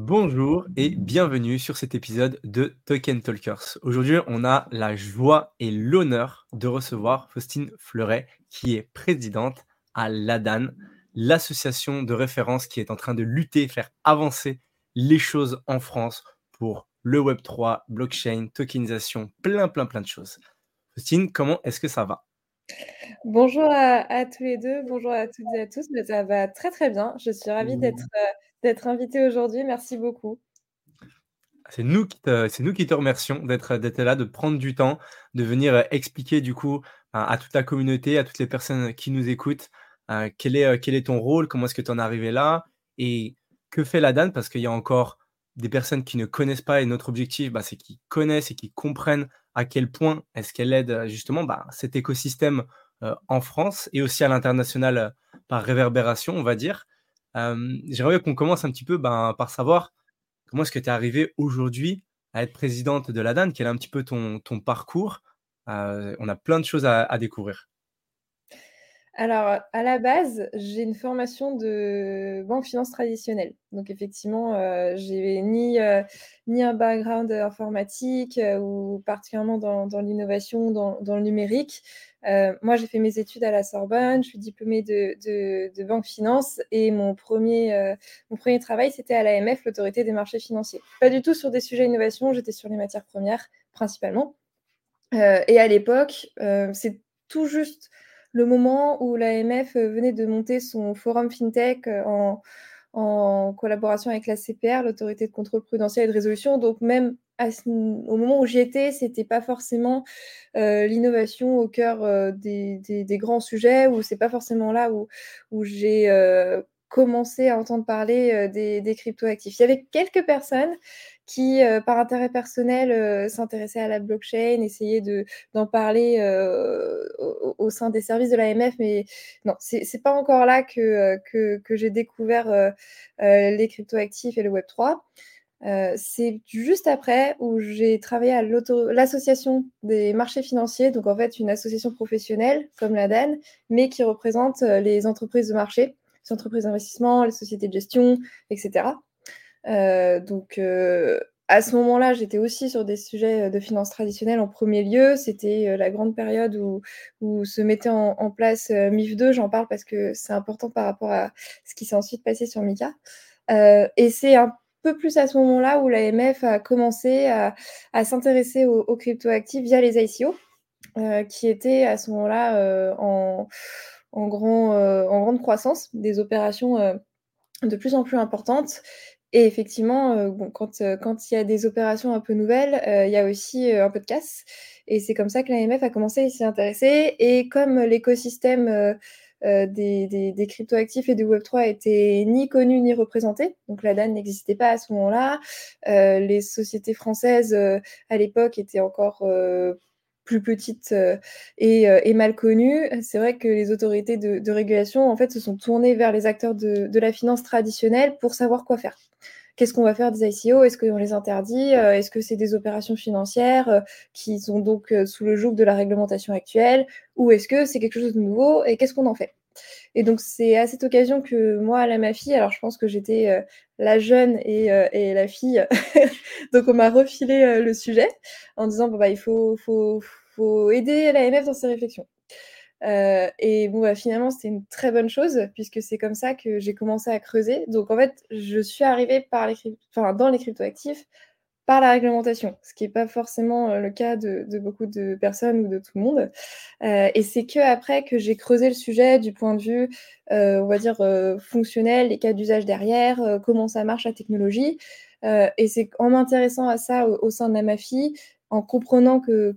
Bonjour et bienvenue sur cet épisode de Token Talkers. Aujourd'hui, on a la joie et l'honneur de recevoir Faustine Fleuret, qui est présidente à l'ADAN, l'association de référence qui est en train de lutter, faire avancer les choses en France pour le Web3, blockchain, tokenisation, plein, plein, plein de choses. Faustine, comment est-ce que ça va? Bonjour à, tous les deux, bonjour à toutes et à tous. ça va très très bien. Je suis ravie d'être euh, d'être invité aujourd'hui. Merci beaucoup. C'est nous, qui te, c'est nous qui te remercions d'être, d'être là, de prendre du temps, de venir euh, expliquer du coup à, toute la communauté, à toutes les personnes qui nous écoutent, euh, quel, est, euh, quel est ton rôle, comment est-ce que tu en es arrivé là et que fait la DAN? Parce qu'il y a encore des personnes qui ne connaissent pas et notre objectif, bah, c'est qu'ils connaissent et qu'ils comprennent à quel point est-ce qu'elle aide justement bah, cet écosystème en France et aussi à l'international par réverbération, on va dire. J'aimerais qu'on commence un petit peu ben, par savoir comment est-ce que tu es arrivé aujourd'hui à être présidente de la DAN, quel est un petit peu ton parcours. on a plein de choses à, découvrir. Alors, à la base, j'ai une formation de banque finance traditionnelle. Donc, effectivement, j'ai ni, ni un background informatique ou particulièrement dans, l'innovation, dans, le numérique. Euh, moi, j'ai fait mes études à la Sorbonne, je suis diplômée de, banque finance et mon premier, euh, mon premier travail, c'était à l'AMF, l'autorité des marchés financiers. Pas du tout sur des sujets d'innovation, j'étais sur les matières premières principalement. Euh, et à l'époque, c'est tout juste le moment où l'AMF venait de monter son forum FinTech en, en collaboration avec la CPR, l'autorité de contrôle prudentiel et de résolution. Donc même au moment où j'y étais, c'était pas forcément euh, l'innovation au cœur euh, des, grands sujets, ou c'est pas forcément là où, j'ai euh, commencé à entendre parler des, des cryptoactifs. Il y avait quelques personnes qui, par intérêt personnel, s'intéressaient à la blockchain, essayaient d'en parler au, sein des services de l'AMF, mais non, c'est pas encore là que, que j'ai découvert les cryptoactifs et le Web3. Euh, c'est juste après où j'ai travaillé à l'association des marchés financiers, donc en fait une association professionnelle comme la DAN, mais qui représente euh, les entreprises de marché, les entreprises d'investissement, les sociétés de gestion, etc. Euh, donc à ce moment-là, j'étais aussi sur des sujets de finances traditionnelles en premier lieu. C'était la grande période où, se mettait en, place MIF 2. J'en parle parce que c'est important par rapport à ce qui s'est ensuite passé sur MICA. et c'est un peu plus à ce moment-là où l'AMF a commencé à, s'intéresser aux, cryptoactifs via les ICO, euh, qui étaient à ce moment-là euh, en, grand, euh, en grande croissance, des opérations de plus en plus importantes. Et effectivement, quand, quand il y a des opérations un peu nouvelles, il y a aussi un peu de casse. Et c'est comme ça que l'AMF a commencé à s'y intéresser. Et comme l'écosystème euh, des, des, cryptoactifs et du Web3 étaient ni connus ni représentés. Donc la DAN n'existait pas à ce moment-là. Euh, les sociétés françaises euh, à l'époque étaient encore plus petites et, mal connues. C'est vrai que les autorités de, régulation en fait se sont tournées vers les acteurs de, la finance traditionnelle pour savoir quoi faire. Qu'est-ce qu'on va faire des ICO Est-ce qu'on les interdit? Est-ce que c'est des opérations financières qui sont donc sous le joug de la réglementation actuelle? Ou est-ce que c'est quelque chose de nouveau? Et qu'est-ce qu'on en fait? Et donc, c'est à cette occasion que moi, à ma fille, alors je pense que j'étais la jeune et, la fille, donc on m'a refilé le sujet en disant bon, bah, il faut, faut, faut aider l'AMF dans ses réflexions. Euh, et bon, bah, finalement, c'était une très bonne chose puisque c'est comme ça que j'ai commencé à creuser. Donc, en fait, je suis arrivée dans les cryptoactifs par la réglementation, ce qui n'est pas forcément euh, le cas de, beaucoup de personnes ou de tout le monde. Euh, et c'est que après que j'ai creusé le sujet du point de vue, on va dire, fonctionnel, les cas d'usage derrière, comment ça marche la technologie. et c'est en m'intéressant à ça au, sein de la MAFI en comprenant que,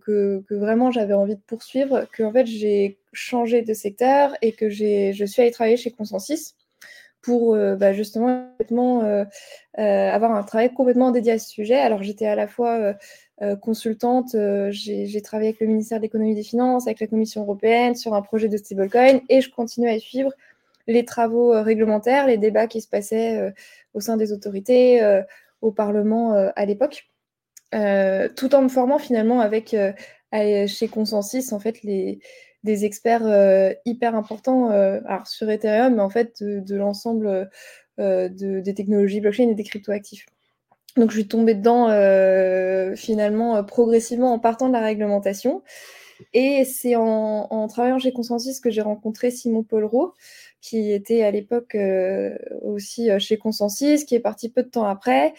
vraiment j'avais envie de poursuivre, que en fait j'ai changé de secteur et que je suis allée travailler chez Consensus pour euh, bah, justement euh, euh, avoir un travail complètement dédié à ce sujet. Alors j'étais à la fois consultante, j'ai travaillé avec le ministère de l'économie et des finances, avec la Commission européenne sur un projet de stablecoin et je continue à suivre les travaux réglementaires, les débats qui se passaient au sein des autorités, au Parlement à l'époque. Euh, tout en me formant finalement avec euh, chez Consensus en fait les des experts euh, hyper importants alors sur Ethereum mais en fait de, l'ensemble des technologies blockchain et des cryptoactifs. Donc je suis tombée dedans finalement progressivement en partant de la réglementation. Et c'est en, travaillant chez Consensus que j'ai rencontré Simon Polro, qui était à l'époque aussi chez Consensus, qui est parti peu de temps après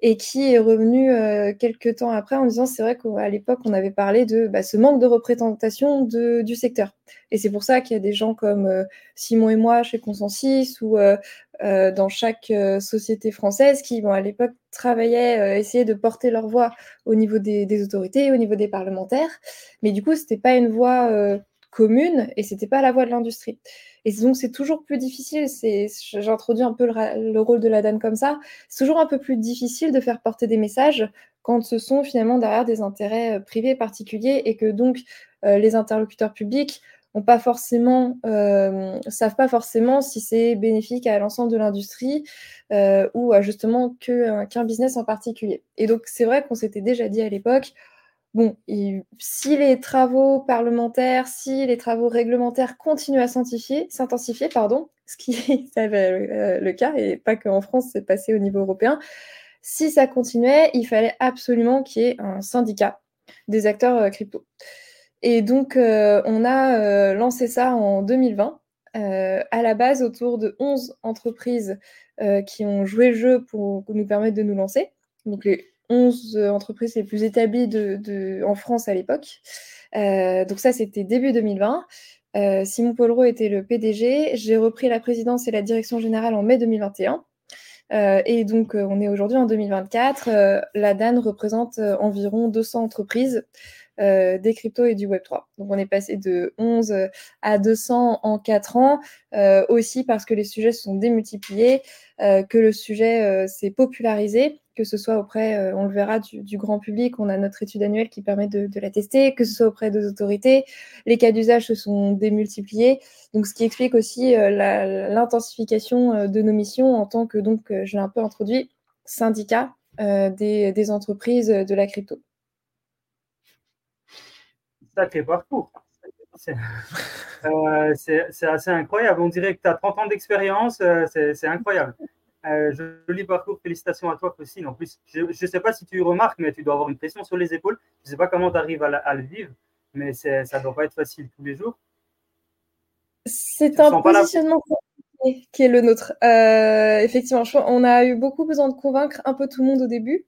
et qui est revenu euh, quelques temps après en disant c'est vrai qu'à l'époque on avait parlé de bah, ce manque de représentation de, du secteur. Et c'est pour ça qu'il y a des gens comme euh, Simon et moi chez Consensus ou euh, dans chaque société française qui à l'époque travaillaient, essayaient de porter leur voix au niveau des, des, autorités, au niveau des parlementaires. Mais du coup, c'était pas une voix commune et c'était pas la voix de l'industrie. Et donc, c'est toujours plus difficile. J'introduis un peu le, rôle de la DAN comme ça. C'est toujours un peu plus difficile de faire porter des messages quand ce sont finalement derrière des intérêts euh, privés particuliers et que donc euh, les interlocuteurs publics ont pas forcément, euh, savent pas forcément si c'est bénéfique à l'ensemble de l'industrie ou à justement qu'un business en particulier. Et donc, c'est vrai qu'on s'était déjà dit à l'époque, Bon, si les travaux parlementaires, si les travaux réglementaires continuent à s'intensifier, pardon, ce qui est euh, le cas, et pas qu'en France, c'est passé au niveau européen, si ça continuait, il fallait absolument qu'il y ait un syndicat des acteurs euh, crypto. Et donc, euh, on a lancé ça en 2020, à la base autour de 11 entreprises qui ont joué le jeu pour nous permettre de nous lancer. Donc, les 11 euh, entreprises les plus établies de, en France à l'époque. Euh, donc ça, c'était début 2020. Euh, Simon Polro était le PDG. J'ai repris la présidence et la direction générale en mai 2021. et donc, on est aujourd'hui en 2024. la DAN représente environ 200 entreprises des cryptos et du Web3. Donc, on est passé de 11 à 200 en 4 ans, aussi parce que les sujets se sont démultipliés, que le sujet s'est popularisé que ce soit auprès, euh, on le verra, du, grand public, on a notre étude annuelle qui permet de, la tester, que ce soit auprès des autorités, les cas d'usage se sont démultipliés, donc ce qui explique aussi euh, l'intensification euh, de nos missions en tant que, donc, je l'ai un peu introduit, syndicat des, entreprises de la crypto. Sacré parcours. C'est assez incroyable. On dirait que tu as 30 ans d'expérience. c'est incroyable. Euh, joli parcours, félicitations à toi, Christine. En plus, je ne sais pas si tu remarques, mais tu dois avoir une pression sur les épaules. Je ne sais pas comment tu arrives à, le vivre, mais ça ne doit pas être facile tous les jours. C'est un positionnement qui est le nôtre. Euh, effectivement, on a eu beaucoup besoin de convaincre un peu tout le monde au début,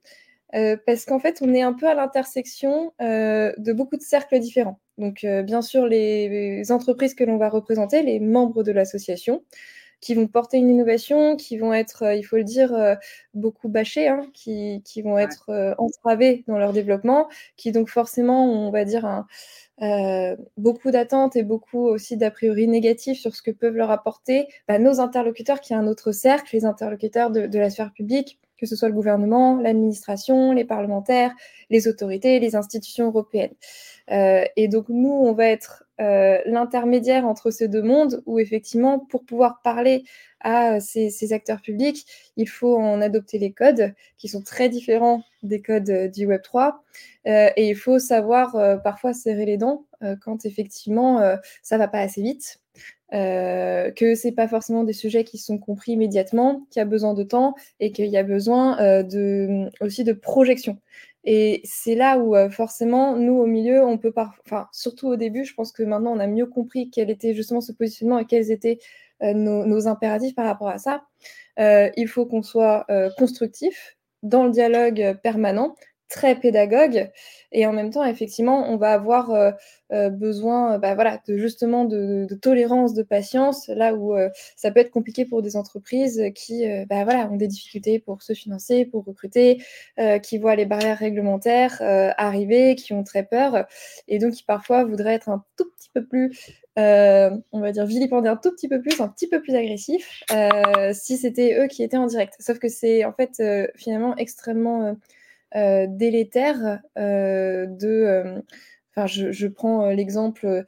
euh, parce qu'en fait, on est un peu à l'intersection de beaucoup de cercles différents. Donc, bien sûr, les entreprises que l'on va représenter, les membres de l'association, qui vont porter une innovation, qui vont être, euh, il faut le dire, euh, beaucoup bâchés, hein, qui, qui, vont être euh, entravés dans leur développement, qui donc forcément, on va dire, un, beaucoup d'attentes et beaucoup aussi d'a priori négatifs sur ce que peuvent leur apporter bah, nos interlocuteurs, qui est un autre cercle, les interlocuteurs de, de la sphère publique, que ce soit le gouvernement, l'administration, les parlementaires, les autorités, les institutions européennes. Euh, et donc nous, on va être euh, l'intermédiaire entre ces deux mondes où effectivement, pour pouvoir parler à ces, acteurs publics, il faut en adopter les codes qui sont très différents des codes euh, du Web 3 et il faut savoir parfois serrer les dents quand effectivement ça va pas assez vite. Euh, que c'est pas forcément des sujets qui sont compris immédiatement, qu'il y a besoin de temps et qu'il y a besoin de, aussi de projection. Et c'est là où euh, forcément, nous au milieu, on peut pas, enfin surtout au début, je pense que maintenant on a mieux compris quel était justement ce positionnement et quels étaient euh, nos, impératifs par rapport à ça. Euh, il faut qu'on soit constructif dans le dialogue permanent, très pédagogue. Et en même temps effectivement on va avoir euh, euh, besoin bah, voilà de justement de, tolérance de patience là où euh, ça peut être compliqué pour des entreprises qui bah, voilà ont des difficultés pour se financer pour recruter qui voient les barrières réglementaires arriver qui ont très peur. Et donc qui parfois voudraient être un tout petit peu plus on va dire vilipender un tout petit peu plus un petit peu plus agressif si c'était eux qui étaient en direct. Sauf que c'est en fait finalement extrêmement euh, délétère euh, de euh, Enfin, je, prends l'exemple,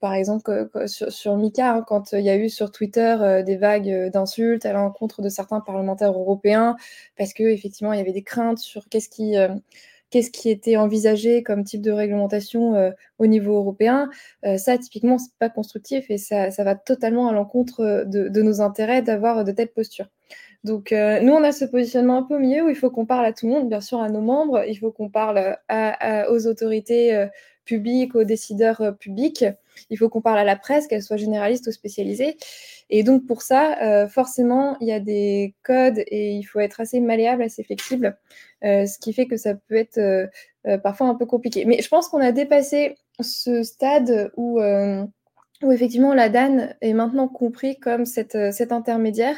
par exemple, sur, Mika, hein, quand il y a eu sur Twitter des vagues d'insultes à l'encontre de certains parlementaires européens, parce qu'effectivement, il y avait des craintes sur qu'est-ce qui, qu'est-ce qui était envisagé comme type de réglementation au niveau européen. ça, typiquement, c'est pas constructif et ça, va totalement à l'encontre de, nos intérêts d'avoir de telles postures. Donc, euh, nous, on a ce positionnement un peu milieu où il faut qu'on parle à tout le monde, bien sûr à nos membres, il faut qu'on parle aux autorités euh, publiques, aux décideurs euh, publics, il faut qu'on parle à la presse, qu'elle soit généraliste ou spécialisée. Et donc, pour ça, forcément, il y a des codes et il faut être assez malléable, assez flexible, ce qui fait que ça peut être parfois un peu compliqué. Mais je pense qu'on a dépassé ce stade où où effectivement la DAN est maintenant compris comme cet intermédiaire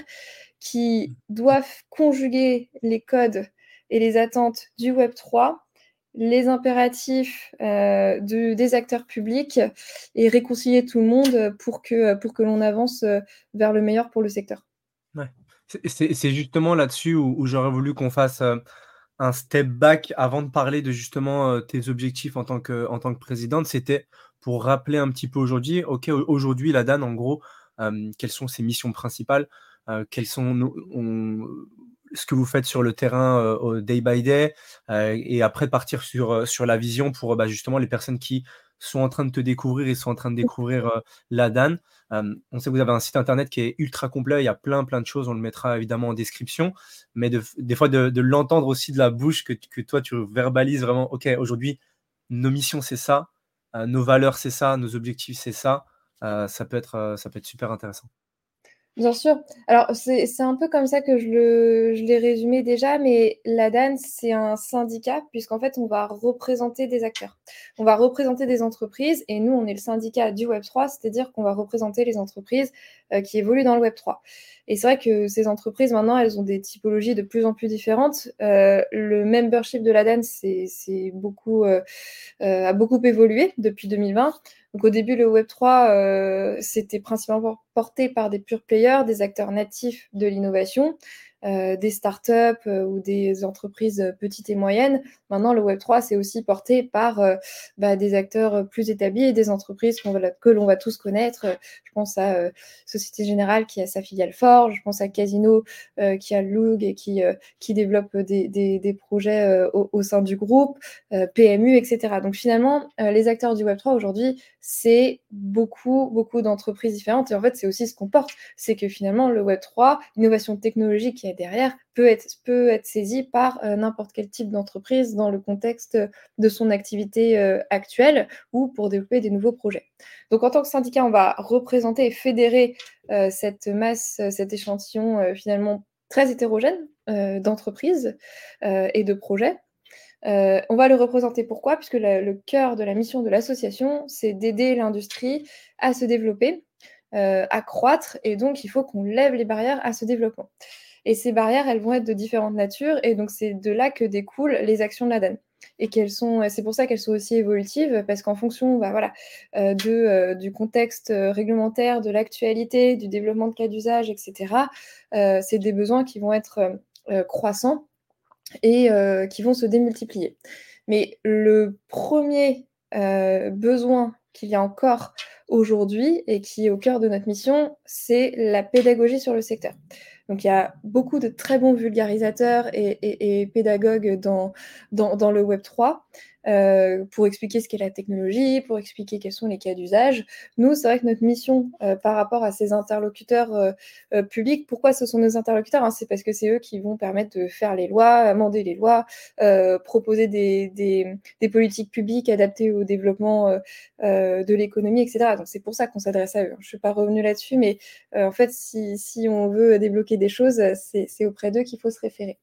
qui doivent conjuguer les codes et les attentes du Web 3, les impératifs euh, des acteurs publics et réconcilier tout le monde pour que, pour que l'on avance euh, vers le meilleur pour le secteur. C'est justement là-dessus où, j'aurais voulu qu'on fasse euh, un step back avant de parler de justement tes objectifs en tant que, en tant que présidente. C'était pour rappeler un petit peu aujourd'hui, OK, aujourd'hui, la DAN, en gros, quelles sont ses missions principales quels sont ce que vous faites sur le terrain euh, day by day euh, et après partir sur, sur la vision pour bah, justement les personnes qui sont en train de te découvrir et sont en train de découvrir la DAN. on sait que vous avez un site internet qui est ultra complet, il y a plein plein de choses, on le mettra évidemment en description, mais des fois de, l'entendre aussi de la bouche, que, que, toi tu verbalises vraiment, ok, aujourd'hui, nos missions c'est ça, nos valeurs c'est ça, nos objectifs c'est ça, ça, peut être, ça peut être super intéressant. Bien sûr. Alors, c'est un peu comme ça que je l'ai résumé déjà, mais la DAN, c'est un syndicat puisqu'en fait, on va représenter des acteurs. On va représenter des entreprises et nous, on est le syndicat du Web3, c'est-à-dire qu'on va représenter les entreprises euh, qui évoluent dans le Web3. Et c'est vrai que ces entreprises, maintenant, elles ont des typologies de plus en plus différentes. Euh, le membership de la DAN, c'est beaucoup, euh, a beaucoup évolué depuis 2020. Donc au début, le Web3, euh, c'était principalement porté par des pure players, des acteurs natifs de l'innovation. Euh, des startups euh, ou des entreprises petites et moyennes. Maintenant, le Web3, c'est aussi porté par euh, bah, des acteurs plus établis et des entreprises que l'on va tous connaître. Je pense à Société Générale qui a sa filiale Forge, je pense à Casino qui a Loog et qui, développe des, des, projets au, sein du groupe, PMU, etc. Donc finalement, les acteurs du Web3 aujourd'hui, c'est beaucoup, beaucoup d'entreprises différentes. Et en fait, c'est aussi ce qu'on porte. C'est que finalement, le Web3, l'innovation technologique qui derrière, peut être, peut par euh, n'importe quel type d'entreprise dans le contexte de son activité euh, actuelle ou pour développer des nouveaux projets. Donc, en tant que syndicat, on va représenter et fédérer euh, cette masse, cet échantillon finalement très hétérogène d'entreprises et de projets. On va le représenter pourquoi? Puisque le cœur de la mission de l'association, c'est d'aider l'industrie à se développer, à croître, et donc il faut qu'on lève les barrières à ce développement. Et ces barrières, elles vont être de différentes natures, et donc c'est de là que découlent les actions de l'ADAN. Et qu'elles sont, c'est pour ça qu'elles sont aussi évolutives, parce qu'en fonction bah, voilà, euh, de, du contexte réglementaire, de l'actualité, du développement de cas d'usage, etc., c'est des besoins qui vont être croissants et euh, qui vont se démultiplier. Mais le premier euh, besoin qu'il y a encore aujourd'hui et qui est au cœur de notre mission, c'est la pédagogie sur le secteur. Donc il y a beaucoup de très bons vulgarisateurs et, pédagogues dans, dans, le Web 3. Euh, pour expliquer ce qu'est la technologie, pour expliquer quels sont les cas d'usage. Nous, c'est vrai que notre mission euh, par rapport à ces interlocuteurs euh, publics, pourquoi ce sont nos interlocuteurs hein, C'est parce que c'est eux qui vont permettre de faire les lois, amender les lois, proposer des, politiques publiques adaptées au développement de l'économie, etc. Donc c'est pour ça qu'on s'adresse à eux. Je ne suis pas revenue là-dessus, mais en fait, si, on veut débloquer des choses, c'est auprès d'eux qu'il faut se référer.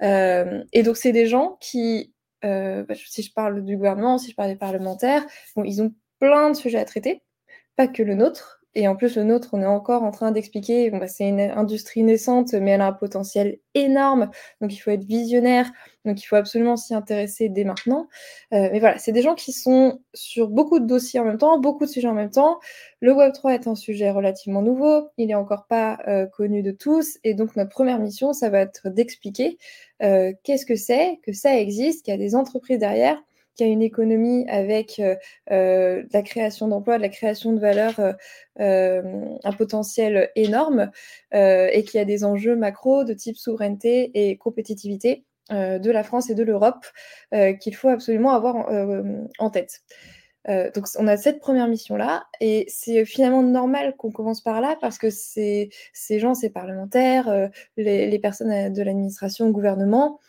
et donc c'est des gens qui euh, bah, si je parle du gouvernement, si je parle des parlementaires, ils ont plein de sujets à traiter, pas que le nôtre. Et en plus, le nôtre, on est encore en train d'expliquer, bah, c'est une industrie naissante, mais elle a un potentiel énorme. Donc, il faut être visionnaire. Donc, il faut absolument s'y intéresser dès maintenant. Euh, mais voilà, c'est des gens qui sont sur beaucoup de dossiers en même temps, beaucoup de sujets en même temps. Le Web3 est un sujet relativement nouveau. Il n'est encore pas euh, connu de tous. Et donc, notre première mission, ça va être d'expliquer euh, qu'est-ce que c'est, que ça existe, qu'il y a des entreprises derrière qu'il y a une économie avec euh, euh, la création d'emplois, de la création de valeur, euh, un potentiel énorme, et qu'il y a des enjeux macro de type souveraineté et compétitivité de la France et de l'Europe qu'il faut absolument avoir en tête. Donc on a cette première mission-là, et c'est finalement normal qu'on commence par là, parce que ces gens, ces parlementaires, les, personnes de l'administration, gouvernement,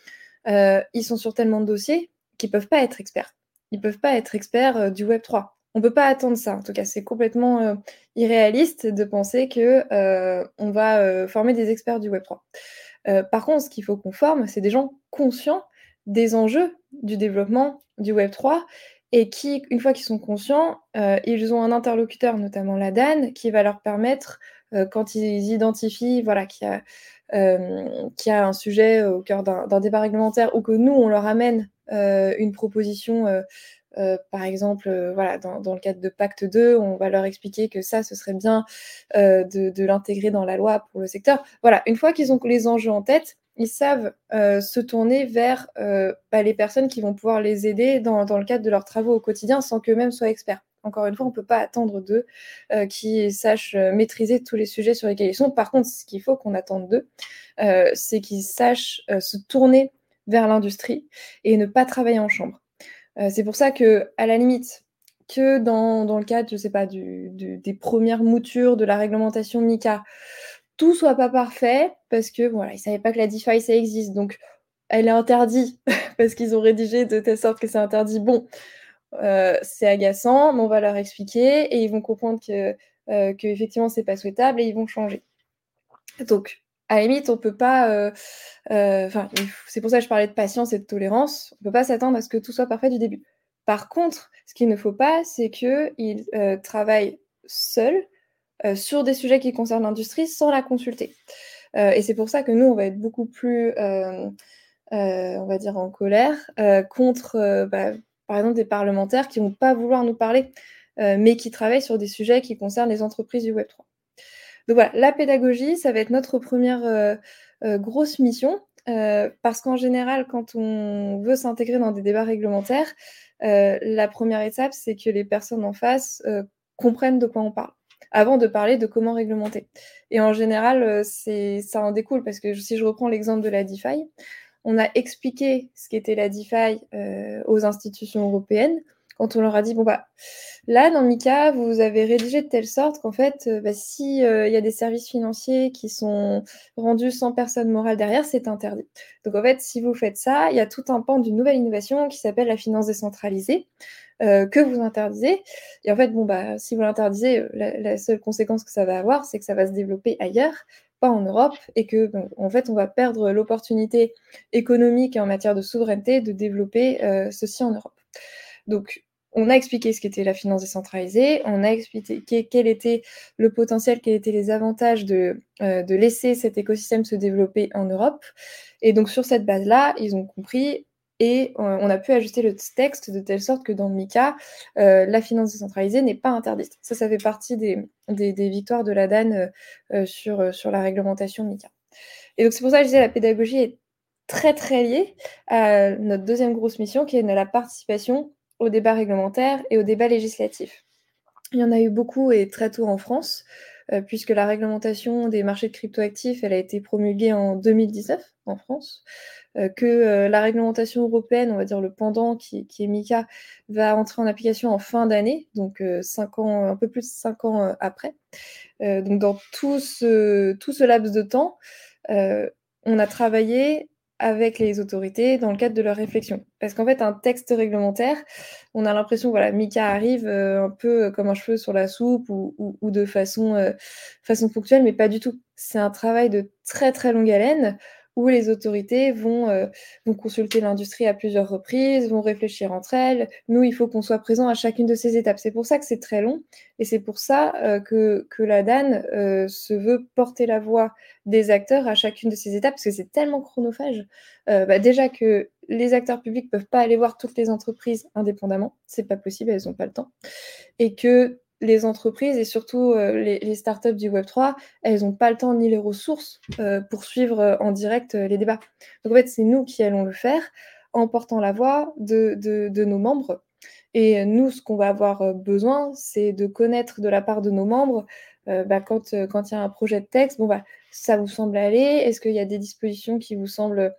ils sont sur tellement de dossiers ne peuvent pas être experts. Ils peuvent pas être experts du Web 3. On peut pas attendre ça. En tout cas, c'est complètement irréaliste de penser que on va former des experts du Web 3. par contre, ce qu'il faut qu'on forme, c'est des gens conscients des enjeux du développement du Web 3 et qui, une fois qu'ils sont conscients, euh, ils ont un interlocuteur, notamment la DAN, qui va leur permettre, euh, quand ils identifient voilà, qu'il y, euh, y, a un sujet au cœur d'un débat réglementaire ou que nous, on leur amène une proposition, par exemple, voilà, dans, le cadre de Pacte 2, on va leur expliquer que ça, ce serait bien de, l'intégrer dans la loi pour le secteur. Voilà, une fois qu'ils ont les enjeux en tête, ils savent euh, se tourner vers euh, bah, les personnes qui vont pouvoir les aider dans, le cadre de leurs travaux au quotidien sans qu'eux-mêmes soient experts. Encore une fois, on ne peut pas attendre d'eux euh, qu'ils sachent maîtriser tous les sujets sur lesquels ils sont. Par contre, ce qu'il faut qu'on attende d'eux, c'est qu'ils sachent se tourner vers l'industrie et ne pas travailler en chambre. c'est pour ça que, à la limite, que dans, le cadre, je sais pas, des premières moutures de la réglementation MICA, tout soit pas parfait parce que voilà, ils savaient pas que la DeFi ça existe. Donc elle est interdite parce qu'ils ont rédigé de telle sorte que c'est interdit. Bon, euh, c'est agaçant, mais on va leur expliquer et ils vont comprendre que, euh, que effectivement c'est pas souhaitable et ils vont changer. Donc à la limite, on peut pas. Euh, enfin, c'est pour ça que je parlais de patience et de tolérance. On peut pas s'attendre à ce que tout soit parfait du début. Par contre, ce qu'il ne faut pas, c'est qu'ils travaillent seuls euh, sur des sujets qui concernent l'industrie sans la consulter. Euh, et c'est pour ça que nous, on va être beaucoup plus, euh, on va dire, en colère contre, bah, par exemple, des parlementaires qui vont pas vouloir nous parler, mais qui travaillent sur des sujets qui concernent les entreprises du Web3. Donc voilà, la pédagogie, ça va être notre première grosse mission, parce qu'en général, quand on veut s'intégrer dans des débats réglementaires, la première étape, c'est que les personnes en face comprennent de quoi on parle avant de parler de comment réglementer. Et en général, euh, ça en découle parce que si je reprends l'exemple de la DeFi, on a expliqué ce qu'était la DeFi euh, aux institutions européennes quand on leur a dit bon bah là dans Mika vous avez rédigé de telle sorte qu'en fait euh, bah, si il y a des services financiers qui sont rendus sans personne morale derrière c'est interdit donc en fait si vous faites ça il y a tout un pan d'une nouvelle innovation qui s'appelle la finance décentralisée euh, que vous interdisez. Et en fait, bon, bah, si vous l'interdisez, euh, la, seule conséquence que ça va avoir, c'est que ça va se développer ailleurs, pas en Europe, et que, en fait, on va perdre l'opportunité économique et en matière de souveraineté de développer euh, ceci en Europe. Donc, on a expliqué ce qu'était la finance décentralisée, on a expliqué quel était le potentiel, quels étaient les avantages de, de laisser cet écosystème se développer en Europe. Et donc sur cette base-là, ils ont compris et euh, on a pu ajuster le texte de telle sorte que dans le MICA, euh, la finance décentralisée n'est pas interdite. Ça, ça fait partie des, victoires de la DAN euh, sur, sur la réglementation MICA. Et donc c'est pour ça que je disais la pédagogie est très très liée à notre deuxième grosse mission qui est la participation au débat réglementaire et au débat législatif. Il y en a eu beaucoup et très tôt en France, puisque la réglementation des marchés de cryptoactifs, elle a été promulguée en 2019 en France. Euh, que euh, la réglementation européenne, on va dire le pendant qui, est MICA, va entrer en application en fin d'année, donc euh, cinq ans, un peu plus de cinq ans après. donc dans tout ce, tout ce laps de temps, on a travaillé avec les autorités dans le cadre de leur réflexion. Parce qu'en fait, un texte réglementaire, on a l'impression, voilà, Mika arrive un peu comme un cheveu sur la soupe ou, de façon, façon ponctuelle, mais pas du tout. C'est un travail de très très longue haleine où les autorités vont, euh, vont consulter l'industrie à plusieurs reprises, vont réfléchir entre elles. Nous, il faut qu'on soit présent à chacune de ces étapes. C'est pour ça que c'est très long et c'est pour ça euh, que, la DAN euh, se veut porter la voix des acteurs à chacune de ces étapes parce que c'est tellement chronophage. Bah, déjà que les acteurs publics peuvent pas aller voir toutes les entreprises indépendamment, c'est pas possible, elles n'ont pas le temps, et que les entreprises et surtout euh, les, startups du Web3, elles n'ont pas le temps ni les ressources euh, pour suivre euh, en direct les débats. Donc en fait, c'est nous qui allons le faire en portant la voix de, nos membres. Et nous, ce qu'on va avoir besoin, c'est de connaître de la part de nos membres, bah, quand il y a un projet de texte, bon, bah, ça vous semble aller Est-ce qu'il y a des dispositions qui vous semblent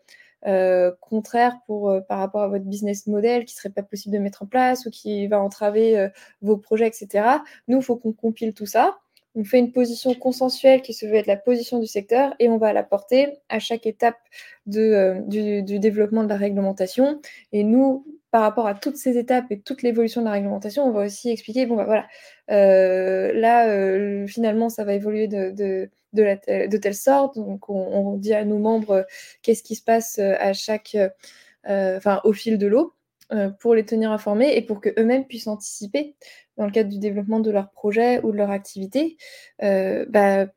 contraire pour, par rapport à votre business model qui serait pas possible de mettre en place ou qui va entraver vos projets, etc. Nous, il faut qu'on compile tout ça. On fait une position consensuelle qui se veut être la position du secteur et on va la porter à chaque étape de, du, développement de la réglementation. Et nous, par rapport à toutes ces étapes et toute l'évolution de la réglementation, on va aussi expliquer, bon, bah voilà, euh, là, euh, finalement, ça va évoluer de, de, telle sorte. Donc, on, dit à nos membres euh, qu'est-ce qui se passe à chaque, enfin, au fil de l'eau pour les tenir informés et pour qu'eux-mêmes puissent anticiper dans le cadre du développement de leur projet ou de leur activité, bah,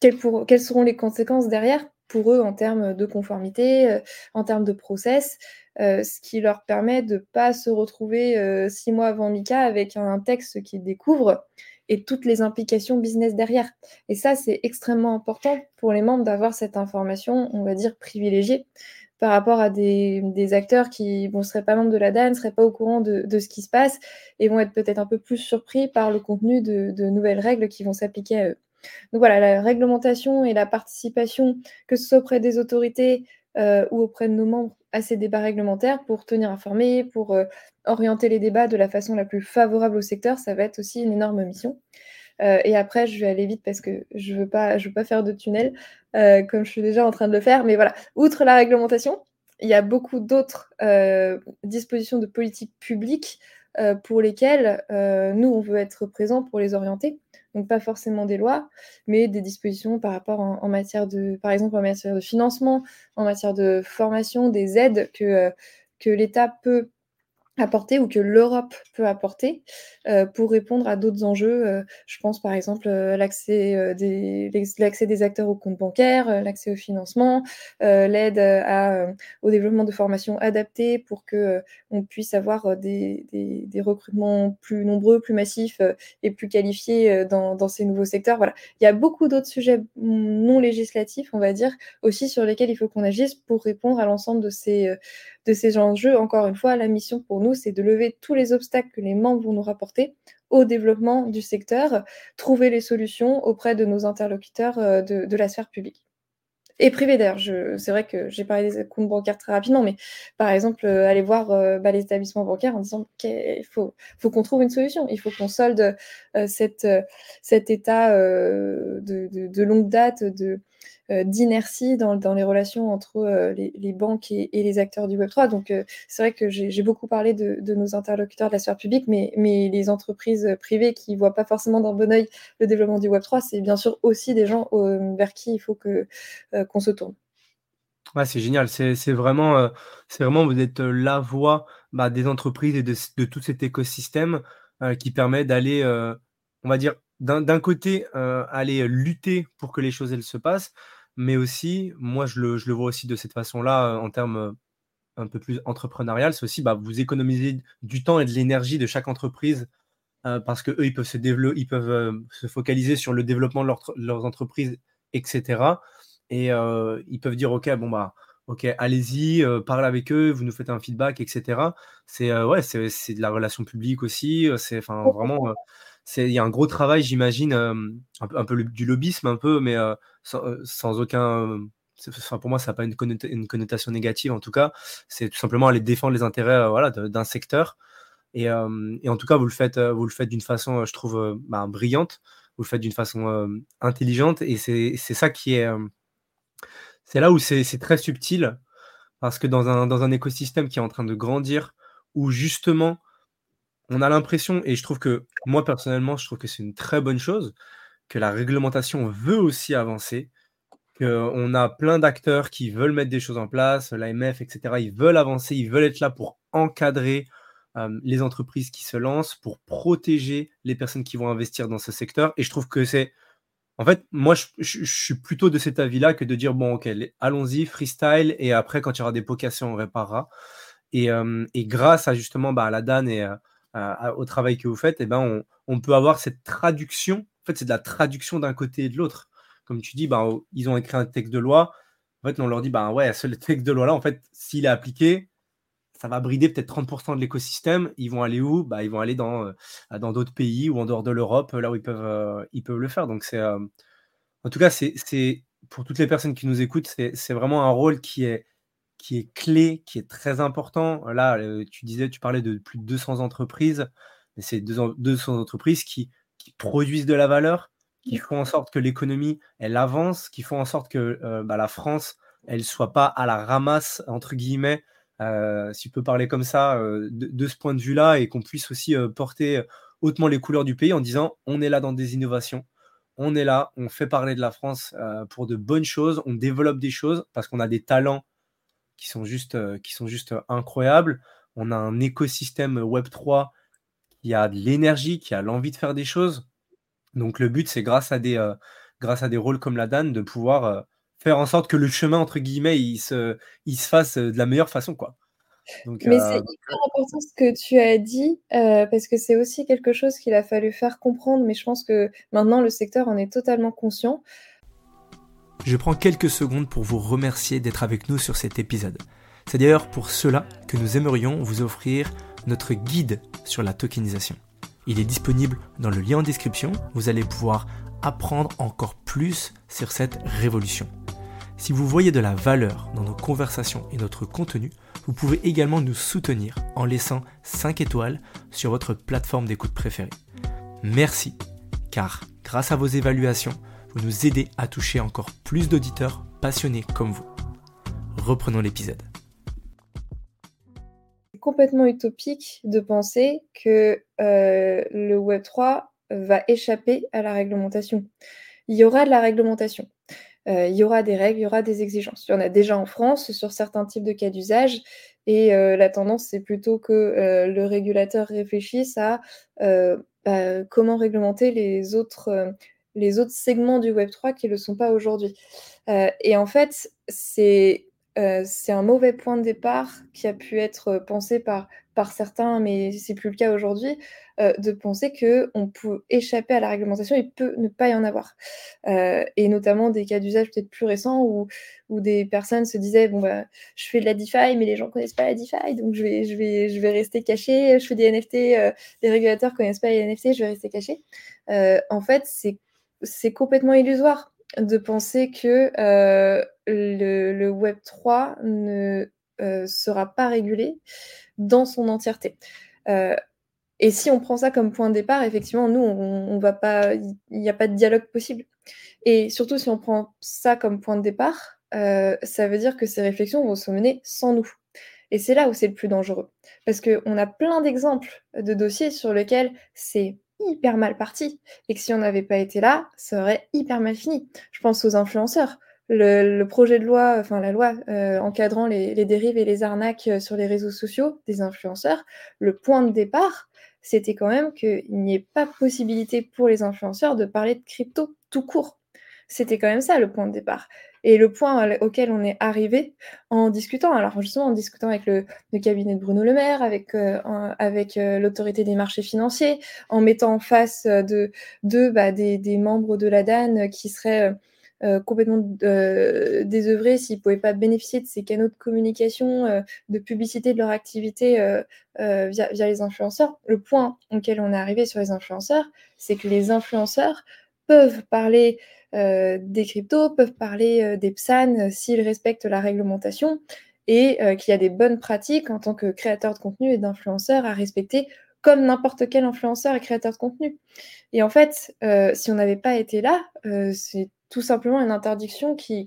quelles, pour, quelles seront les conséquences derrière pour eux en termes de conformité, en termes de process, euh, ce qui leur permet de ne pas se retrouver euh, six mois avant Mika avec un texte qu'ils découvrent et toutes les implications business derrière. Et ça, c'est extrêmement important pour les membres d'avoir cette information, on va dire, privilégiée par rapport à des, acteurs qui ne seraient pas membres de la DAN, ne seraient pas au courant de, ce qui se passe et vont être peut-être un peu plus surpris par le contenu de, de nouvelles règles qui vont s'appliquer à eux. Donc voilà, la réglementation et la participation, que ce soit auprès des autorités, euh, ou auprès de nos membres à ces débats réglementaires pour tenir informés, pour euh, orienter les débats de la façon la plus favorable au secteur. Ça va être aussi une énorme mission. Euh, et après, je vais aller vite parce que je ne veux, veux pas faire de tunnel comme je suis déjà en train de le faire. Mais voilà, outre la réglementation, il y a beaucoup d'autres dispositions de politique publique pour lesquelles nous, on veut être présents pour les orienter donc pas forcément des lois, mais des dispositions par rapport en, matière de, par exemple en matière de financement, en matière de formation, des aides que, euh, que l'État peut apporter ou que l'Europe peut apporter euh, pour répondre à d'autres enjeux. Euh, je pense par exemple euh, l'accès des, l'accès des acteurs au compte bancaire, l'accès au financement, l'aide à, au développement de formations adaptées pour que on puisse avoir des, des, des, recrutements plus nombreux, plus massifs et plus qualifiés dans, dans, ces nouveaux secteurs. Voilà. Il y a beaucoup d'autres sujets non législatifs, on va dire, aussi sur lesquels il faut qu'on agisse pour répondre à l'ensemble de ces, de ces enjeux. Encore une fois, la mission pour nous, c'est de lever tous les obstacles que les membres vont nous rapporter au développement du secteur, trouver les solutions auprès de nos interlocuteurs euh, de, la sphère publique. Et privée d'ailleurs, c'est vrai que j'ai parlé des comptes bancaires très rapidement, mais par exemple, euh, aller voir euh, bah, les établissements bancaires en disant qu'il faut, qu'on trouve une solution, il faut qu'on solde cet état de, de, longue date de, d'inertie dans, les relations entre euh, les, banques et, les acteurs du Web3. Donc, euh, c'est vrai que j'ai beaucoup parlé de, nos interlocuteurs de la sphère publique, mais, mais les entreprises privées qui ne voient pas forcément d'un bon oeil le développement du Web3, c'est bien sûr aussi des gens vers qui il faut qu'on se tourne. c'est génial. C'est vraiment, vraiment, vous êtes la voix bah, des entreprises et de, tout cet écosystème qui permet d'aller, on va dire, d'un côté, aller lutter pour que les choses elles se passent, mais aussi, moi, je le, je le vois aussi de cette façon-là, euh, en termes euh, un peu plus entrepreneurial, c'est aussi bah, vous économiser du temps et de l'énergie de chaque entreprise euh, parce qu'eux, ils peuvent, se, ils peuvent se focaliser sur le développement de leurs entreprises, etc. Et ils peuvent dire, OK, bon, bah, OK, allez-y, parlez avec eux, vous nous faites un feedback, etc. C'est ouais, c'est de la relation publique aussi. C'est enfin vraiment il y a un gros travail, j'imagine, euh, un, peu, du lobbyisme, un peu, mais euh, euh, sans, aucun. Enfin, pour moi, ça n'a pas une, connotation négative, en tout cas. C'est tout simplement aller défendre les intérêts voilà, d'un secteur. Et, en tout cas, vous le faites, faites d'une façon, je trouve, bah, brillante. Vous le faites d'une façon intelligente. Et c'est ça qui est. c'est là où c'est très subtil. Parce que dans un, dans un écosystème qui est en train de grandir, où justement, on a l'impression, et je trouve que moi personnellement, je trouve que c'est une très bonne chose, que la réglementation veut aussi avancer, qu'on a plein d'acteurs qui veulent mettre des choses en place, l'AMF, etc. Ils veulent avancer, ils veulent être là pour encadrer euh, les entreprises qui se lancent, pour protéger les personnes qui vont investir dans ce secteur. Et je trouve que c'est... En fait, moi, je, suis plutôt de cet avis-là que de dire, bon, ok, allons-y, freestyle, et après, quand il y aura des pocations, on réparera. Et, euh, grâce à justement bah, à la DAN et... au travail que vous faites, eh ben on, peut avoir cette traduction. En fait, c'est de la traduction d'un côté et de l'autre. Comme tu dis, ben, ils ont écrit un texte de loi. En fait, on leur dit, ben ouais, ce texte de loi-là, en fait, s'il est appliqué, ça va brider peut-être 30% de l'écosystème. Ils vont aller où? Bah, Ils vont aller dans euh, dans d'autres pays ou en dehors de l'Europe, là où ils peuvent, euh, ils peuvent le faire. Donc, c'est, euh, en tout cas, c'est, pour toutes les personnes qui nous écoutent, c'est, vraiment un rôle qui est qui est clé, qui est très important. Là, tu disais, tu parlais de plus de 200 entreprises, mais c'est 200 entreprises qui, produisent de la valeur, qui font en sorte que l'économie, elle avance, qui font en sorte que bah, la France, elle soit pas à la ramasse, entre guillemets, si je peux parler comme ça, de, de, ce point de vue-là, et qu'on puisse aussi porter hautement les couleurs du pays en disant on est là dans des innovations, on est là, on fait parler de la France euh, pour de bonnes choses, on développe des choses parce qu'on a des talents qui sont juste, euh, qui sont juste incroyables. On a un écosystème Web3 qui a de l'énergie, qui a l'envie de faire des choses. Donc le but, c'est grâce à des, euh, grâce à des rôles comme la Dan de pouvoir faire en sorte que le chemin, entre guillemets, il se, il se fasse de la meilleure façon. quoi. Mais c'est hyper important ce que tu as dit, parce que c'est aussi quelque chose qu'il a fallu faire comprendre, mais je pense que maintenant le secteur en est totalement conscient. Je prends quelques secondes pour vous remercier d'être avec nous sur cet épisode. C'est d'ailleurs pour cela que nous aimerions vous offrir notre guide sur la tokenisation. Il est disponible dans le lien en description, vous allez pouvoir apprendre encore plus sur cette révolution. Si vous voyez de la valeur dans nos conversations et notre contenu, vous pouvez également nous soutenir en laissant 5 étoiles sur votre plateforme d'écoute préférée. Merci, car grâce à vos évaluations, nous aidez à toucher encore plus d'auditeurs passionnés comme vous. Reprenons l'épisode. C'est complètement utopique de penser que euh, le Web3 va échapper à la réglementation. Il y aura de la réglementation. Euh, il y aura des règles, il y aura des exigences. Il y en a déjà en France sur certains types de cas d'usage. Et euh, la tendance, c'est plutôt que le régulateur réfléchisse à bah, comment réglementer les autres, les autres segments du Web3 qui ne le sont pas aujourd'hui. et en fait, c'est c'est un mauvais point de départ qui a pu être pensé par, par certains, mais c'est plus le cas aujourd'hui, de penser qu'on peut échapper à la réglementation, il peut ne pas y en avoir. et notamment des cas d'usage peut-être plus récents où, où des personnes se disaient bon bah je fais de la DeFi, mais les gens connaissent pas la DeFi, donc je vais, je vais, je vais rester caché. Je fais des NFT, les régulateurs connaissent pas les NFT, je vais rester caché. en fait, c'est complètement illusoire de penser que le, Web 3 ne sera pas régulé dans son entièreté. et si on prend ça comme point de départ, effectivement, nous, on, va pas, il n'y a pas de dialogue possible. Et surtout, si on prend ça comme point de départ, ça veut dire que ces réflexions vont se mener sans nous. Et c'est là où c'est le plus dangereux. Parce qu'on a plein d'exemples de dossiers sur lesquels c'est hyper mal parti et que si on n'avait pas été là, ça aurait hyper mal fini. Je pense aux influenceurs. Le, projet de loi, enfin la loi euh, encadrant les, dérives et les arnaques euh, sur les réseaux sociaux des influenceurs, le point de départ, c'était quand même qu'il n'y ait pas possibilité pour les influenceurs de parler de crypto tout court. C'était quand même ça le point de départ. Et le point auquel on est arrivé en discutant, alors justement en discutant avec le, cabinet de Bruno Le Maire, avec, euh, euh, l'autorité des marchés financiers, en mettant en face de, de bah, des, membres de la DAN qui seraient euh, complètement désœuvrés s'ils ne pouvaient pas bénéficier de ces canaux de communication, de publicité de leur activité via, les influenceurs. Le point auquel on est arrivé sur les influenceurs, c'est que les influenceurs peuvent parler euh, des cryptos, peuvent parler euh, des PSAN euh, s'ils respectent la réglementation et qu'il y a des bonnes pratiques en tant que créateur de contenu et d'influenceur à respecter comme n'importe quel influenceur et créateur de contenu. Et en fait, si on n'avait pas été là, c'est tout simplement une interdiction qui,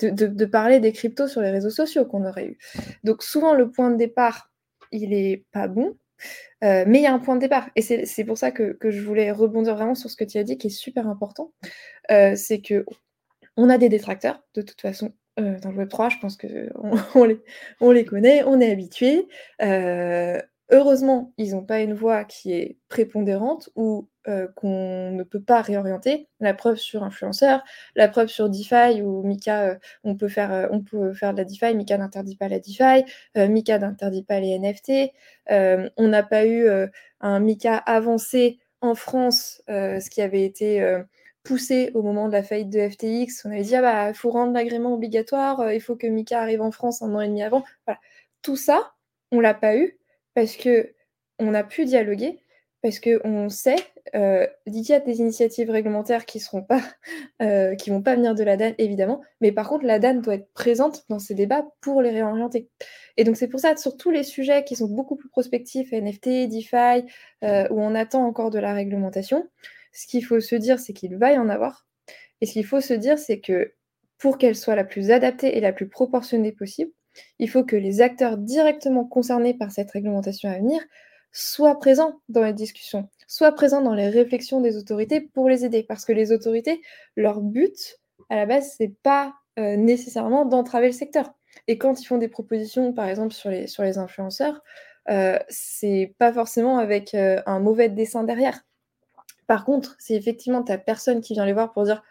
de, parler des cryptos sur les réseaux sociaux qu'on aurait eu. Donc souvent, le point de départ, il n'est pas bon. Euh, mais il y a un point de départ. Et c'est pour ça que, je voulais rebondir vraiment sur ce que tu as dit, qui est super important. Euh, c'est que on a des détracteurs, de toute façon, euh, dans le Web3. Je pense qu'on on les, on connaît, on est habitué. Heureusement, ils n'ont pas une voix qui est prépondérante ou euh, qu'on ne peut pas réorienter. La preuve sur influenceur, la preuve sur DeFi où Mika, euh, on, peut faire, euh, on peut faire de la DeFi, Mika n'interdit pas la DeFi, Mika n'interdit pas les NFT. on n'a pas eu un Mika avancé en France, ce qui avait été poussé au moment de la faillite de FTX. On avait dit, ah bah, il faut rendre l'agrément obligatoire, il faut que Mika arrive en France un an et demi avant. Voilà. Tout ça, on l'a pas eu parce que on a pu dialoguer, parce qu'on sait euh, il y a des initiatives réglementaires qui seront pas, euh, qui vont pas venir de la DAN, évidemment, mais par contre, la DAN doit être présente dans ces débats pour les réorienter. Et donc, c'est pour ça, sur tous les sujets qui sont beaucoup plus prospectifs, NFT, DeFi, euh, où on attend encore de la réglementation, ce qu'il faut se dire, c'est qu'il va y en avoir. Et ce qu'il faut se dire, c'est que pour qu'elle soit la plus adaptée et la plus proportionnée possible, il faut que les acteurs directement concernés par cette réglementation à venir soient présents dans les discussions, soient présents dans les réflexions des autorités pour les aider. Parce que les autorités, leur but, à la base, c'est pas euh, nécessairement d'entraver le secteur. Et quand ils font des propositions, par exemple, sur les, sur les influenceurs, euh, c'est pas forcément avec euh, un mauvais dessin derrière. Par contre, si effectivement tu personne qui vient les voir pour dire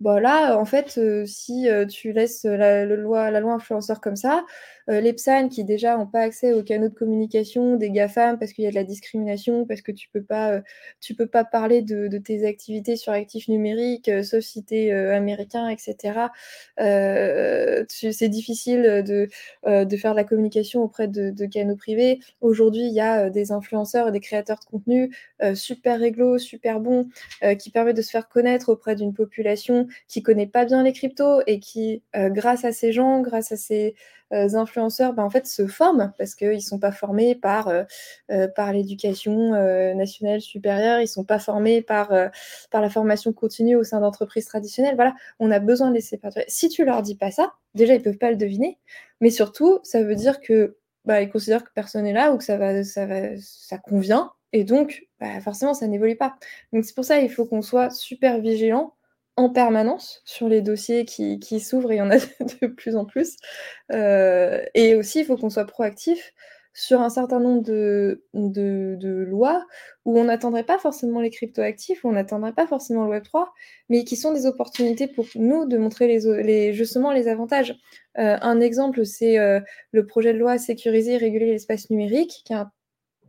bah là, en fait, euh, si euh, tu laisses la, loi, la loi influenceur comme ça, euh, les PSAN qui déjà n'ont pas accès aux canaux de communication des GAFAM parce qu'il y a de la discrimination, parce que tu peux pas, tu peux pas parler de, tes activités sur actifs numériques, sauf si tu es américain, etc. c'est difficile de, de faire de la communication auprès de, canaux privés. Aujourd'hui, il y a des influenceurs et des créateurs de contenu super réglo, super bon, euh, qui permet de se faire connaître auprès d'une population qui connaît pas bien les cryptos et qui, euh, grâce à ces gens, grâce à ces euh, influenceurs, ben, en fait, se forment parce qu'ils ne sont pas formés par, par l'éducation nationale supérieure, ils ne sont pas formés par, par la formation continue au sein d'entreprises traditionnelles. Voilà, on a besoin de laisser partir. Si tu leur dis pas ça, déjà, ils peuvent pas le deviner, mais surtout, ça veut dire que bah, ils considèrent que personne n'est là ou que ça va, ça va, ça convient et donc, bah, forcément, ça n'évolue pas. Donc c'est pour ça qu'il faut qu'on soit super vigilant en permanence sur les dossiers qui, s'ouvrent, et il y en a de plus en plus. Euh, et aussi, il faut qu'on soit proactif sur un certain nombre de, de, lois où on n'attendrait pas forcément les cryptoactifs, où on n'attendrait pas forcément le Web3, mais qui sont des opportunités pour nous de montrer les, les justement les avantages. Euh, un exemple, c'est euh, le projet de loi sécuriser et réguler l'espace numérique, qui est un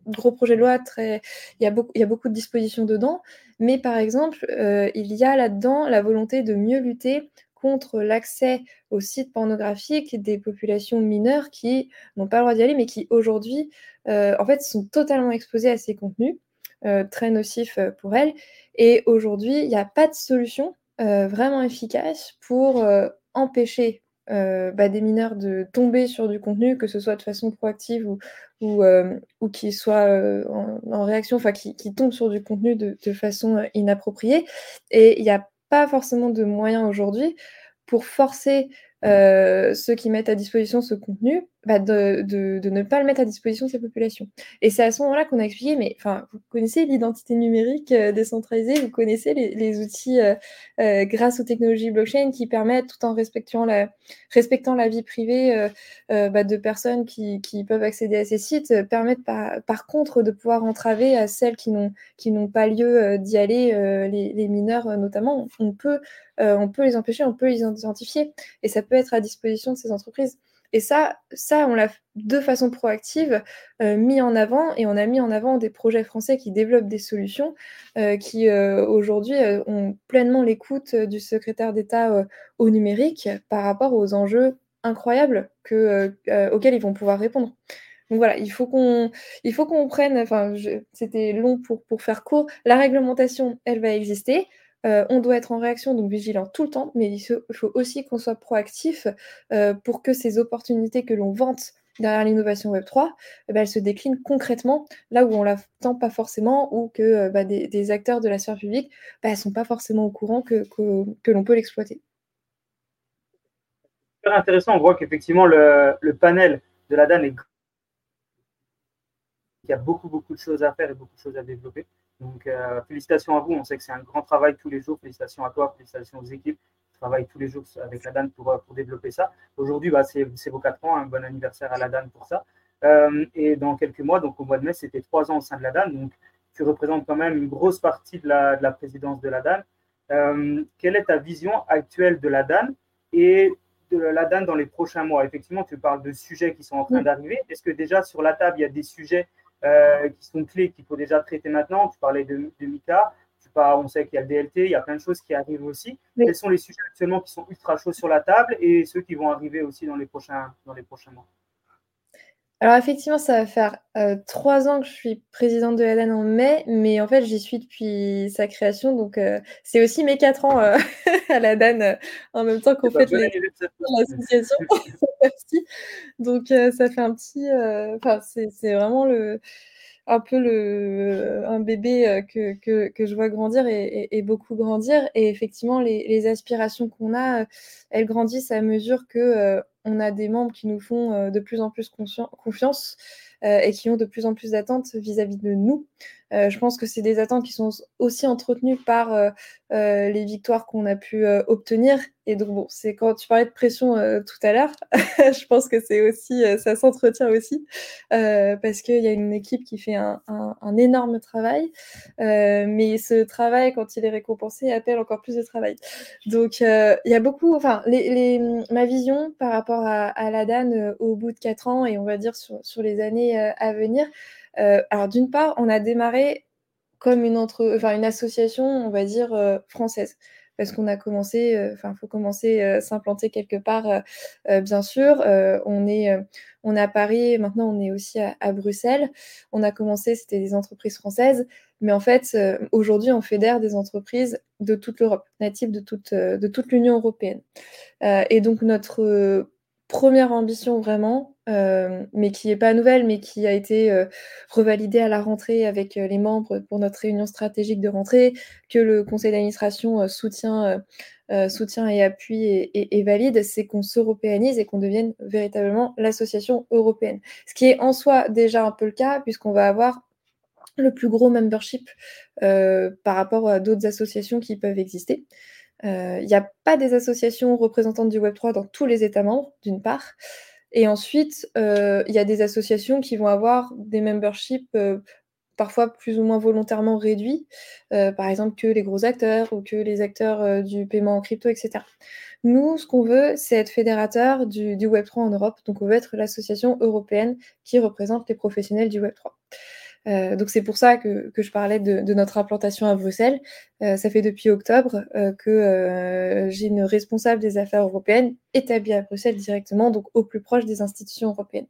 gros projet de loi, très... il, y a beaucoup, de dispositions dedans, mais par exemple, euh, il y a là-dedans la volonté de mieux lutter contre l'accès aux sites pornographiques des populations mineures qui n'ont pas le droit d'y aller, mais qui aujourd'hui, euh, en fait, sont totalement exposées à ces contenus, euh, très nocifs pour elles. Et aujourd'hui, il n'y a pas de solution vraiment efficace pour empêcher euh, bah, des mineurs de tomber sur du contenu, que ce soit de façon proactive ou, ou, euh, qui soit euh, en, réaction, enfin qui, qui tombent sur du contenu de, de façon inappropriée. Et il n'y a pas forcément de moyens aujourd'hui pour forcer ceux qui mettent à disposition ce contenu, bah de, ne pas le mettre à disposition de ces populations. Et c'est à ce moment-là qu'on a expliqué, mais vous connaissez l'identité numérique euh, décentralisée, vous connaissez les, outils euh, euh grâce aux technologies blockchain qui permettent, tout en respectant la, respectant la vie privée bah, de personnes qui, qui, peuvent accéder à ces sites, permettent par, contre de pouvoir entraver à celles qui n'ont qui n'ont pas lieu d'y aller, les, les, mineurs notamment. On peut, on peut les empêcher, on peut les identifier, et ça peut être à disposition de ces entreprises. Et ça, ça on l'a de façon proactive euh, mis en avant et on a mis en avant des projets français qui développent des solutions euh, qui euh, aujourd'hui ont pleinement l'écoute du secrétaire d'État au numérique par rapport aux enjeux incroyables que, auxquels ils vont pouvoir répondre. Donc voilà, il faut qu'on, il faut qu'on prenne, enfin, c'était long pour, pour faire court, la réglementation, elle va exister. Euh, on doit être en réaction, donc vigilant tout le temps, mais il faut aussi qu'on soit proactif euh, pour que ces opportunités que l'on vante derrière l'innovation Web3, eh ben, elles se déclinent concrètement là où on ne l'attend pas forcément ou que euh, bah, des, acteurs de la sphère publique ne bah, sont pas forcément au courant que, l'on peut l'exploiter. Super intéressant, on voit qu'effectivement le, le, panel de la DAN est il y a beaucoup, beaucoup de choses à faire et beaucoup de choses à développer. Donc, euh, félicitations à vous. On sait que c'est un grand travail tous les jours. Félicitations à toi, félicitations aux équipes qui travaillent tous les jours avec la DAN pour, pour développer ça. Aujourd'hui, bah, c'est vos 4 ans. Un bon anniversaire à la DAN pour ça. Euh, et dans quelques mois, donc au mois de mai, c'était 3 ans au sein de la DAN. Donc, tu représentes quand même une grosse partie de la, de la présidence de la DAN. Euh, quelle est ta vision actuelle de la DAN et de la DAN dans les prochains mois? Effectivement, tu parles de sujets qui sont en train d'arriver. Est-ce que déjà sur la table, il y a des sujets euh, qui sont clés qu'il faut déjà traiter maintenant. Tu parlais de, de Mika, tu parles, on sait qu'il y a le DLT, il y a plein de choses qui arrivent aussi. Quels sont les sujets actuellement qui sont ultra chauds sur la table et ceux qui vont arriver aussi dans les prochains, dans les prochains mois? Alors effectivement, ça va faire, heu, 3 ans que je suis présidente de la en mai, mais en fait, j'y suis depuis sa création, donc heu, c'est aussi mes 4 ans, heu, à la DAN, en même temps qu'on fête les l'association. Donc ça fait un petit, enfin, c'est vraiment le un peu le un bébé, heu, que que que je vois grandir et beaucoup grandir et effectivement les les aspirations qu'on a, heu, elles grandissent à mesure que, heu, on a des membres qui nous font, de plus en plus confiance, et qui ont de plus en plus d'attentes vis-à-vis de nous. Heu, je pense que c'est des attentes qui sont aussi entretenues par, heu heu, les victoires qu'on a pu, obtenir et donc bon, c'est quand tu parlais de pression, tout à l'heure, je pense que c'est aussi, ça s'entretient aussi, parce qu'il y a une équipe qui fait un énorme travail, mais ce travail, quand il est récompensé, appelle encore plus de travail. Donc il y a beaucoup enfin ma vision par rapport à à la DAN, au bout de 4 ans et on va dire sur les années, à venir, Heu, alors d'une part, on a démarré comme une une association, on va dire, heu, française. Parce qu'on a commencé, heu, enfin, il faut commencer, heu, s'implanter quelque part, bien sûr. On est, on est à Paris, maintenant on est aussi à à Bruxelles. On a commencé, c'était des entreprises françaises, mais en fait, aujourd'hui, on fédère des entreprises de toute l'Europe, natives de toute, de toute l'Union européenne. Et donc notre, Première ambition vraiment, heu, mais qui est pas nouvelle, mais qui a été, heu, revalidée à la rentrée avec, heu, les membres pour notre réunion stratégique de rentrée, que le conseil d'administration, soutient, soutient et appuie et valide, c'est qu'on s'européanise et qu'on devienne véritablement l'association européenne. Ce qui est en soi déjà un peu le cas puisqu'on va avoir le plus gros membership, par rapport à d'autres associations qui peuvent exister. Il n'y a pas des associations représentantes du Web3 dans tous les États membres, d'une part. Et ensuite, il y a des associations qui vont avoir des memberships, heu, parfois plus ou moins volontairement réduits, heu, par exemple que les gros acteurs ou que les acteurs, du paiement en crypto et cetera. Nous, ce qu'on veut, c'est être fédérateur du Web3 en Europe, donc on veut être l'association européenne qui représente les professionnels du Web3. Euh, donc c'est pour ça que, je parlais de, notre implantation à Bruxelles. Euh, ça fait depuis octobre euh, que j'ai une responsable des affaires européennes établie à Bruxelles directement, donc au plus proche des institutions européennes.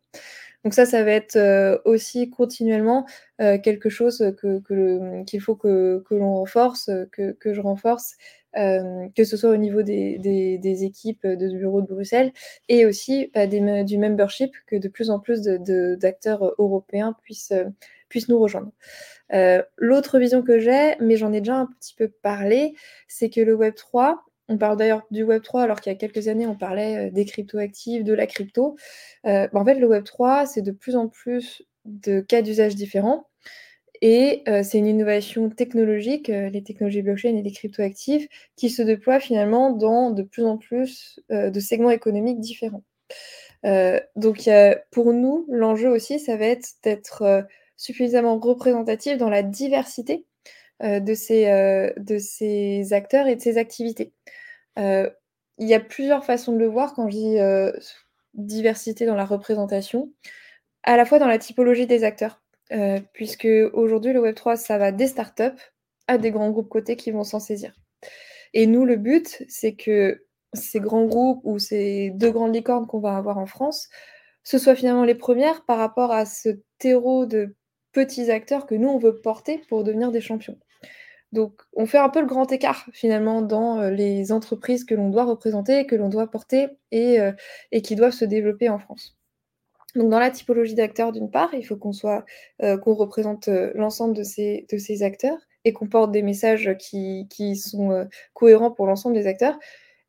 Donc ça, ça va être aussi continuellement quelque chose qu'il faut que, l'on renforce, que, je renforce, que ce soit au niveau des, équipes de bureau de Bruxelles et aussi bah, du membership, que de plus en plus d'acteurs européens puissent puissent nous rejoindre. Euh, L'autre vision que j'ai, mais j'en ai déjà un petit peu parlé, c'est que le Web 3, on parle d'ailleurs du Web 3 alors qu'il y a quelques années on parlait euh, des crypto-actifs, de la crypto. Euh, bah en fait, le Web 3, c'est de plus en plus de cas d'usage différents. Et c'est une innovation technologique, les technologies blockchain et les crypto-actifs, qui se déploient finalement dans de plus en plus de segments économiques différents. Donc pour nous, l'enjeu aussi, ça va être d'être suffisamment représentative dans la diversité euh, de, ces, euh, de ces acteurs et de ces activités. Euh, il y a plusieurs façons de le voir quand je dis diversité dans la représentation, à la fois dans la typologie des acteurs, puisque aujourd'hui le Web3, ça va des startups à des grands groupes cotés qui vont s'en saisir. Et nous, le but, c'est que ces grands groupes ou ces deux grandes licornes qu'on va avoir en France, ce soit finalement les premières par rapport à ce terreau de petits acteurs que nous, on veut porter pour devenir des champions. Donc, on fait un peu le grand écart finalement dans euh, les entreprises que l'on doit représenter, que l'on doit porter et, euh, et, qui doivent se développer en France. Donc, dans la typologie d'acteurs, d'une part, il faut qu'on soit, euh, qu'on représente l'ensemble de ces, acteurs et qu'on porte des messages qui, sont cohérents pour l'ensemble des acteurs.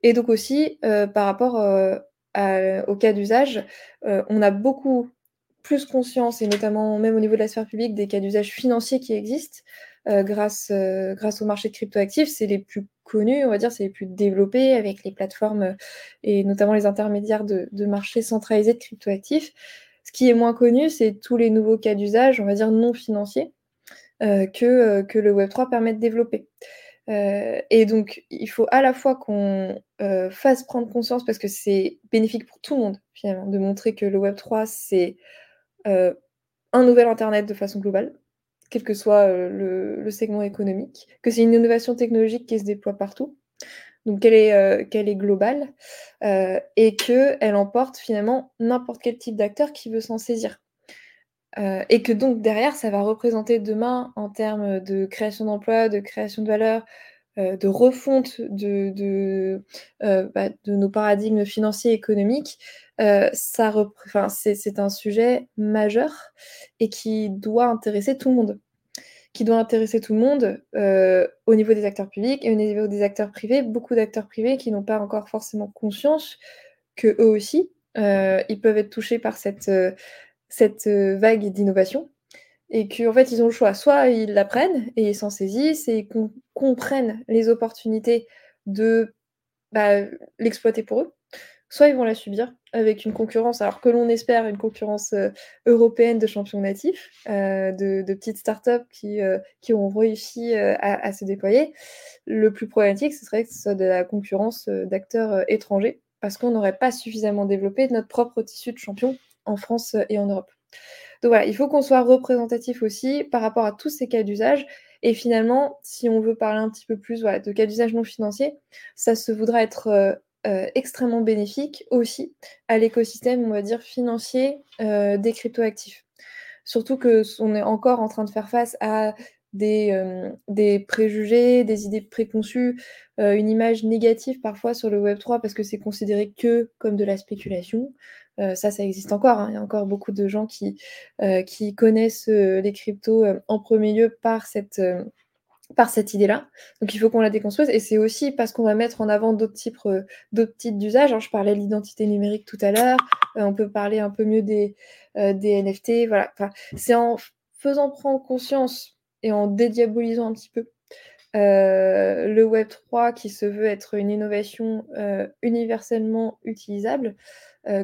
Et donc aussi, par rapport au cas d'usage, on a beaucoup plus conscience, et notamment même au niveau de la sphère publique, des cas d'usage financiers qui existent euh, grâce, euh, grâce au marché de cryptoactifs. C'est les plus connus, on va dire, c'est les plus développés avec les plateformes euh, et notamment les intermédiaires de, de marchés centralisés de cryptoactifs. Ce qui est moins connu, c'est tous les nouveaux cas d'usage, on va dire non financiers, que, que le Web3 permet de développer. Et donc, il faut à la fois qu'on fasse prendre conscience, parce que c'est bénéfique pour tout le monde, finalement, de montrer que le Web3, c'est euh, un nouvel Internet de façon globale, quel que soit euh, le, segment économique, que c'est une innovation technologique qui se déploie partout, donc qu'elle est, euh, est globale, et qu'elle emporte finalement n'importe quel type d'acteur qui veut s'en saisir. et que donc derrière, ça va représenter demain en termes de création d'emplois, de création de valeur, de refonte de, de, bah, de, nos paradigmes financiers et économiques, ça c'est un sujet majeur et qui doit intéresser tout le monde qui doit intéresser tout le monde euh, au niveau des acteurs publics et au niveau des acteurs privés. Beaucoup d'acteurs privés qui n'ont pas encore forcément conscience que eux aussi, euh, ils peuvent être touchés par cette, euh, cette vague d'innovation et qu'en fait, ils ont le choix. Soit ils l'apprennent et ils s'en saisissent et ils comprennent les opportunités de bah, l'exploiter pour eux, soit ils vont la subir avec une concurrence, alors que l'on espère une concurrence euh, européenne de champions natifs, euh, de, petites startups qui, euh, qui ont réussi à, se déployer. Le plus problématique, ce serait que ce soit de la concurrence d'acteurs étrangers, parce qu'on n'aurait pas suffisamment développé notre propre tissu de champions en France et en Europe. Donc voilà, il faut qu'on soit représentatif aussi par rapport à tous ces cas d'usage. Et finalement, si on veut parler un petit peu plus de cas d'usage non financiers, ça se voudra être euh, extrêmement bénéfique aussi à l'écosystème, on va dire, financier euh, des cryptoactifs. Surtout que on est encore en train de faire face à des, euh, des préjugés, des idées préconçues, une image négative parfois sur le Web3 parce que c'est considéré que comme de la spéculation. Ça, ça existe encore. Hein. Il y a encore beaucoup de gens qui, qui connaissent les cryptos en premier lieu par cette idée-là. Donc il faut qu'on la déconstruise. Et c'est aussi parce qu'on va mettre en avant d'autres types, euh, d'usages. je parlais de l'identité numérique tout à l'heure. Euh, on peut parler un peu mieux des, euh, des NFT. Voilà. c'est en faisant prendre conscience et en dédiabolisant un petit peu le Web 3 qui se veut être une innovation universellement utilisable,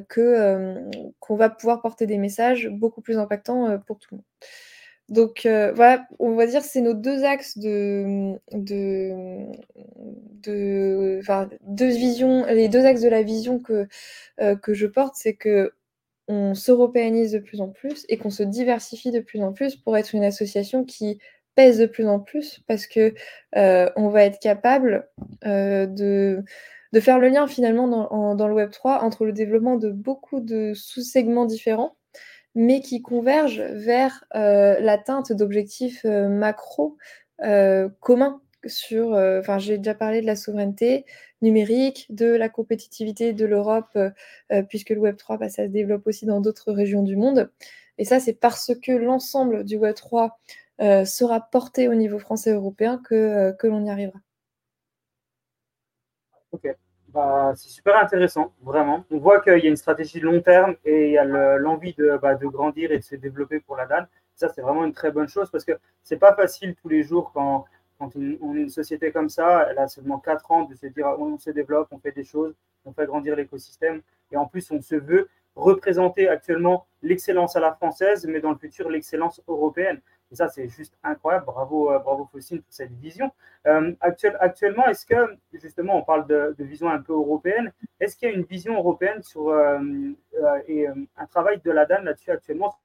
que qu'on va pouvoir porter des messages beaucoup plus impactants pour tout le monde. Donc euh, voilà, on va dire c'est nos deux axes de, de, de, enfin, deux visions, les deux axes de la vision que, euh, que je porte, c'est que on s'européanise de plus en plus et qu'on se diversifie de plus en plus pour être une association qui pèse de plus en plus parce que euh, on va être capable de, de faire le lien finalement dans, le Web 3 entre le développement de beaucoup de sous-segments différents mais qui convergent vers euh, l'atteinte d'objectifs euh, macro euh, communs sur, enfin j'ai déjà parlé de la souveraineté numérique, de la compétitivité de l'Europe, puisque le Web 3, bah, ça se développe aussi dans d'autres régions du monde. Et ça, c'est parce que l'ensemble du Web 3 sera porté au niveau français et européen que, que l'on y arrivera. Bah, c'est super intéressant, vraiment. On voit qu'il y a une stratégie long terme et il y a l'envie de, bah, de, grandir et de se développer pour la DAN. Ça, c'est vraiment une très bonne chose parce que c'est pas facile tous les jours quand, quand on est une société comme ça, elle a seulement 4 ans de se dire on se développe, on fait des choses, on fait grandir l'écosystème et en plus on se veut représenter actuellement l'excellence à la française, mais dans le futur l'excellence européenne. Et ça, c'est juste incroyable. Bravo, euh, bravo Faucine pour cette vision. Euh, actuellement, est-ce que, justement, on parle de, vision un peu européenne, est-ce qu'il y a une vision européenne sur, euh, et un travail de la DAN là-dessus actuellement?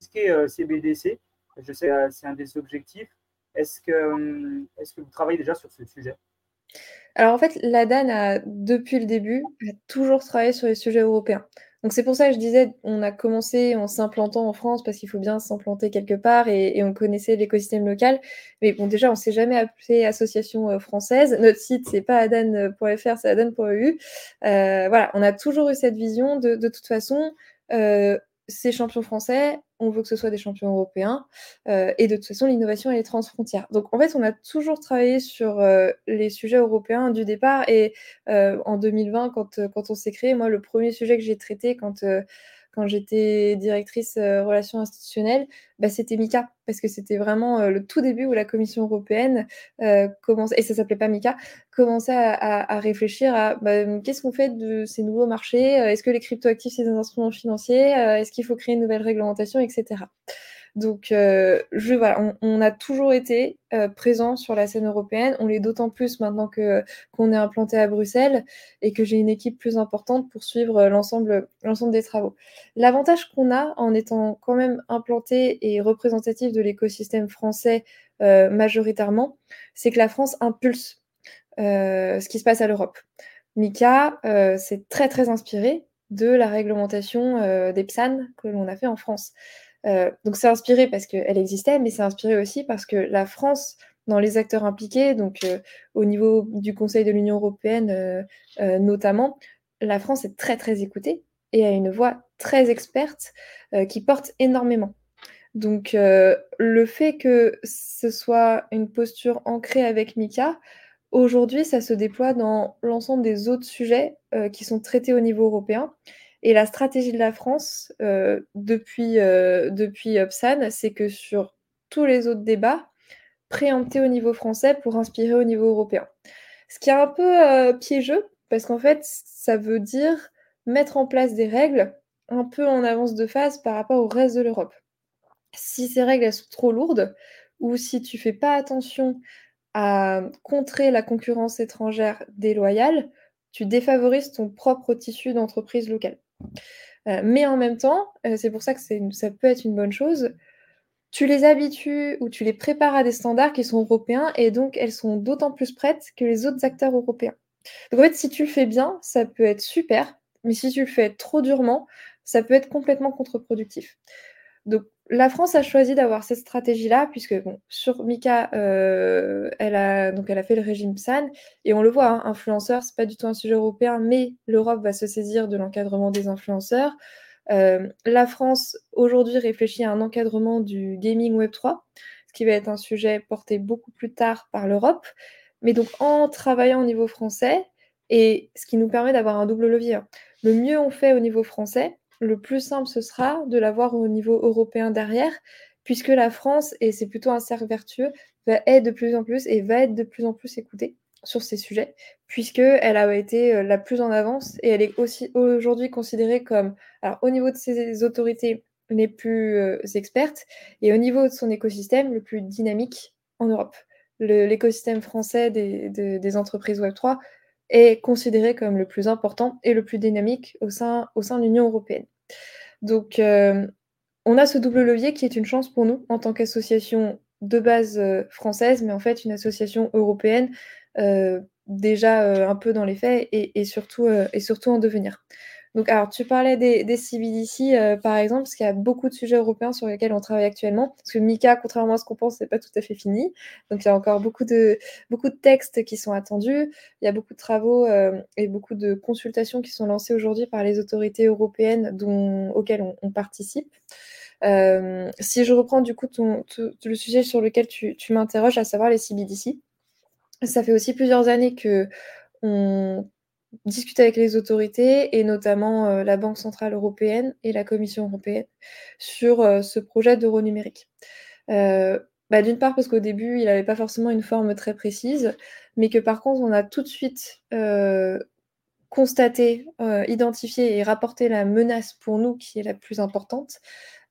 Ce qui est CBDC, je sais c'est un des objectifs. Est-ce que, est que vous travaillez déjà sur ce sujet? Alors en fait, la DAN a, depuis le début, a toujours travaillé sur les sujets européens. Donc c'est pour ça que je disais, on a commencé en s'implantant en France parce qu'il faut bien s'implanter quelque part et, on connaissait l'écosystème local. Mais bon, déjà, on s'est jamais appelé association euh, française. Notre site, c'est pas adan.fr, c'est adan.eu. Euh, voilà, on a toujours eu cette vision de, de toute façon. Euh, ces champions français, on veut que ce soit des champions européens. Euh, et de toute façon, l'innovation, elle est transfrontière. Donc, en fait, on a toujours travaillé sur euh, les sujets européens du départ. Et euh, en 2020, quand, quand on s'est créé, moi, le premier sujet que j'ai traité quand quand j'étais directrice euh, relations institutionnelles, bah, c'était MICA, parce que c'était vraiment euh, le tout début où la Commission européenne euh, commençait, et ça s'appelait pas MICA, commençait à, réfléchir à bah, qu'est-ce qu'on fait de ces nouveaux marchés, est-ce que les cryptoactifs, c'est des instruments financiers, est-ce qu'il faut créer une nouvelle réglementation, etc. Donc, euh, on, a toujours été euh, présent sur la scène européenne. On l'est d'autant plus maintenant qu'on est implanté à Bruxelles et que j'ai une équipe plus importante pour suivre euh, l'ensemble des travaux. L'avantage qu'on a en étant quand même implanté et représentatif de l'écosystème français majoritairement, c'est que la France impulse ce qui se passe à l'Europe. Mika, c'est très très inspiré de la réglementation des PSAN que l'on a fait en France. Donc c'est inspiré parce qu'elle existait, mais c'est inspiré aussi parce que la France, dans les acteurs impliqués, donc au niveau du Conseil de l'Union européenne notamment, la France est très très écoutée et a une voix très experte qui porte énormément. Donc le fait que ce soit une posture ancrée avec Mika, Aujourd'hui, ça se déploie dans l'ensemble des autres sujets euh, qui sont traités au niveau européen. Et la stratégie de la France euh, depuis, euh, depuis c'est que sur tous les autres débats, préempter au niveau français pour inspirer au niveau européen. Ce qui est un peu piégeux, parce qu'en fait, ça veut dire mettre en place des règles un peu en avance de phase par rapport au reste de l'Europe. Si ces règles sont trop lourdes, ou si tu fais pas attention à contrer la concurrence étrangère déloyale, tu défavorises ton propre tissu d'entreprise locale. Euh, mais en même temps, euh, c'est pour ça que ça peut être une bonne chose, tu les habitues ou tu les prépares à des standards qui sont européens et donc elles sont d'autant plus prêtes que les autres acteurs européens. Donc en fait, si tu le fais bien, ça peut être super, mais si tu le fais trop durement, ça peut être complètement contre-productif. Donc la France a choisi d'avoir cette stratégie-là, puisque sur Mika, euh, elle, a, donc elle a fait le régime PSAN, et on le voit, hein, influenceur, c'est pas du tout un sujet européen, mais l'Europe va se saisir de l'encadrement des influenceurs. Euh, la France, aujourd'hui, réfléchit à un encadrement du gaming Web3, ce qui va être un sujet porté beaucoup plus tard par l'Europe. Mais donc, en travaillant au niveau français, et ce qui nous permet d'avoir un double levier, hein. le mieux on fait au niveau français, le plus simple, ce sera de l'avoir au niveau européen derrière, puisque la France, et c'est plutôt un cercle vertueux, va de plus en plus et va être de plus en plus écoutée sur ces sujets, puisqu'elle a été euh, la plus en avance et elle est aussi aujourd'hui considérée comme, alors au niveau de ses autorités, les plus euh, expertes et au niveau de son écosystème, le plus dynamique en Europe. L'écosystème français des, entreprises Web3 est considéré comme le plus important et le plus dynamique au sein de l'Union européenne. Donc, euh, on a ce double levier qui est une chance pour nous en tant qu'association de base euh, française, mais en fait une association européenne euh, déjà un peu dans les faits et, surtout, et surtout en devenir. Donc, alors, tu parlais des, des CBDC, euh, par exemple, parce qu'il y a beaucoup de sujets européens sur lesquels on travaille actuellement. Parce que Mika, contrairement à ce qu'on pense, c'est pas tout à fait fini. Donc, il y a encore beaucoup de, beaucoup de textes qui sont attendus. Il y a beaucoup de travaux euh, et beaucoup de consultations qui sont lancées aujourd'hui par les autorités européennes auxquelles on, participe. Euh, si je reprends du coup le sujet sur lequel tu, tu m'interroges, à savoir les CBDC, ça fait aussi plusieurs années que on discuter avec les autorités et notamment euh, la Banque centrale européenne et la Commission européenne sur euh, ce projet d'euro numérique. Euh, bah, d'une part parce qu'au début, il n'avait pas forcément une forme très précise, mais que par contre, on a tout de suite constaté, identifié et rapporté la menace pour nous qui est la plus importante,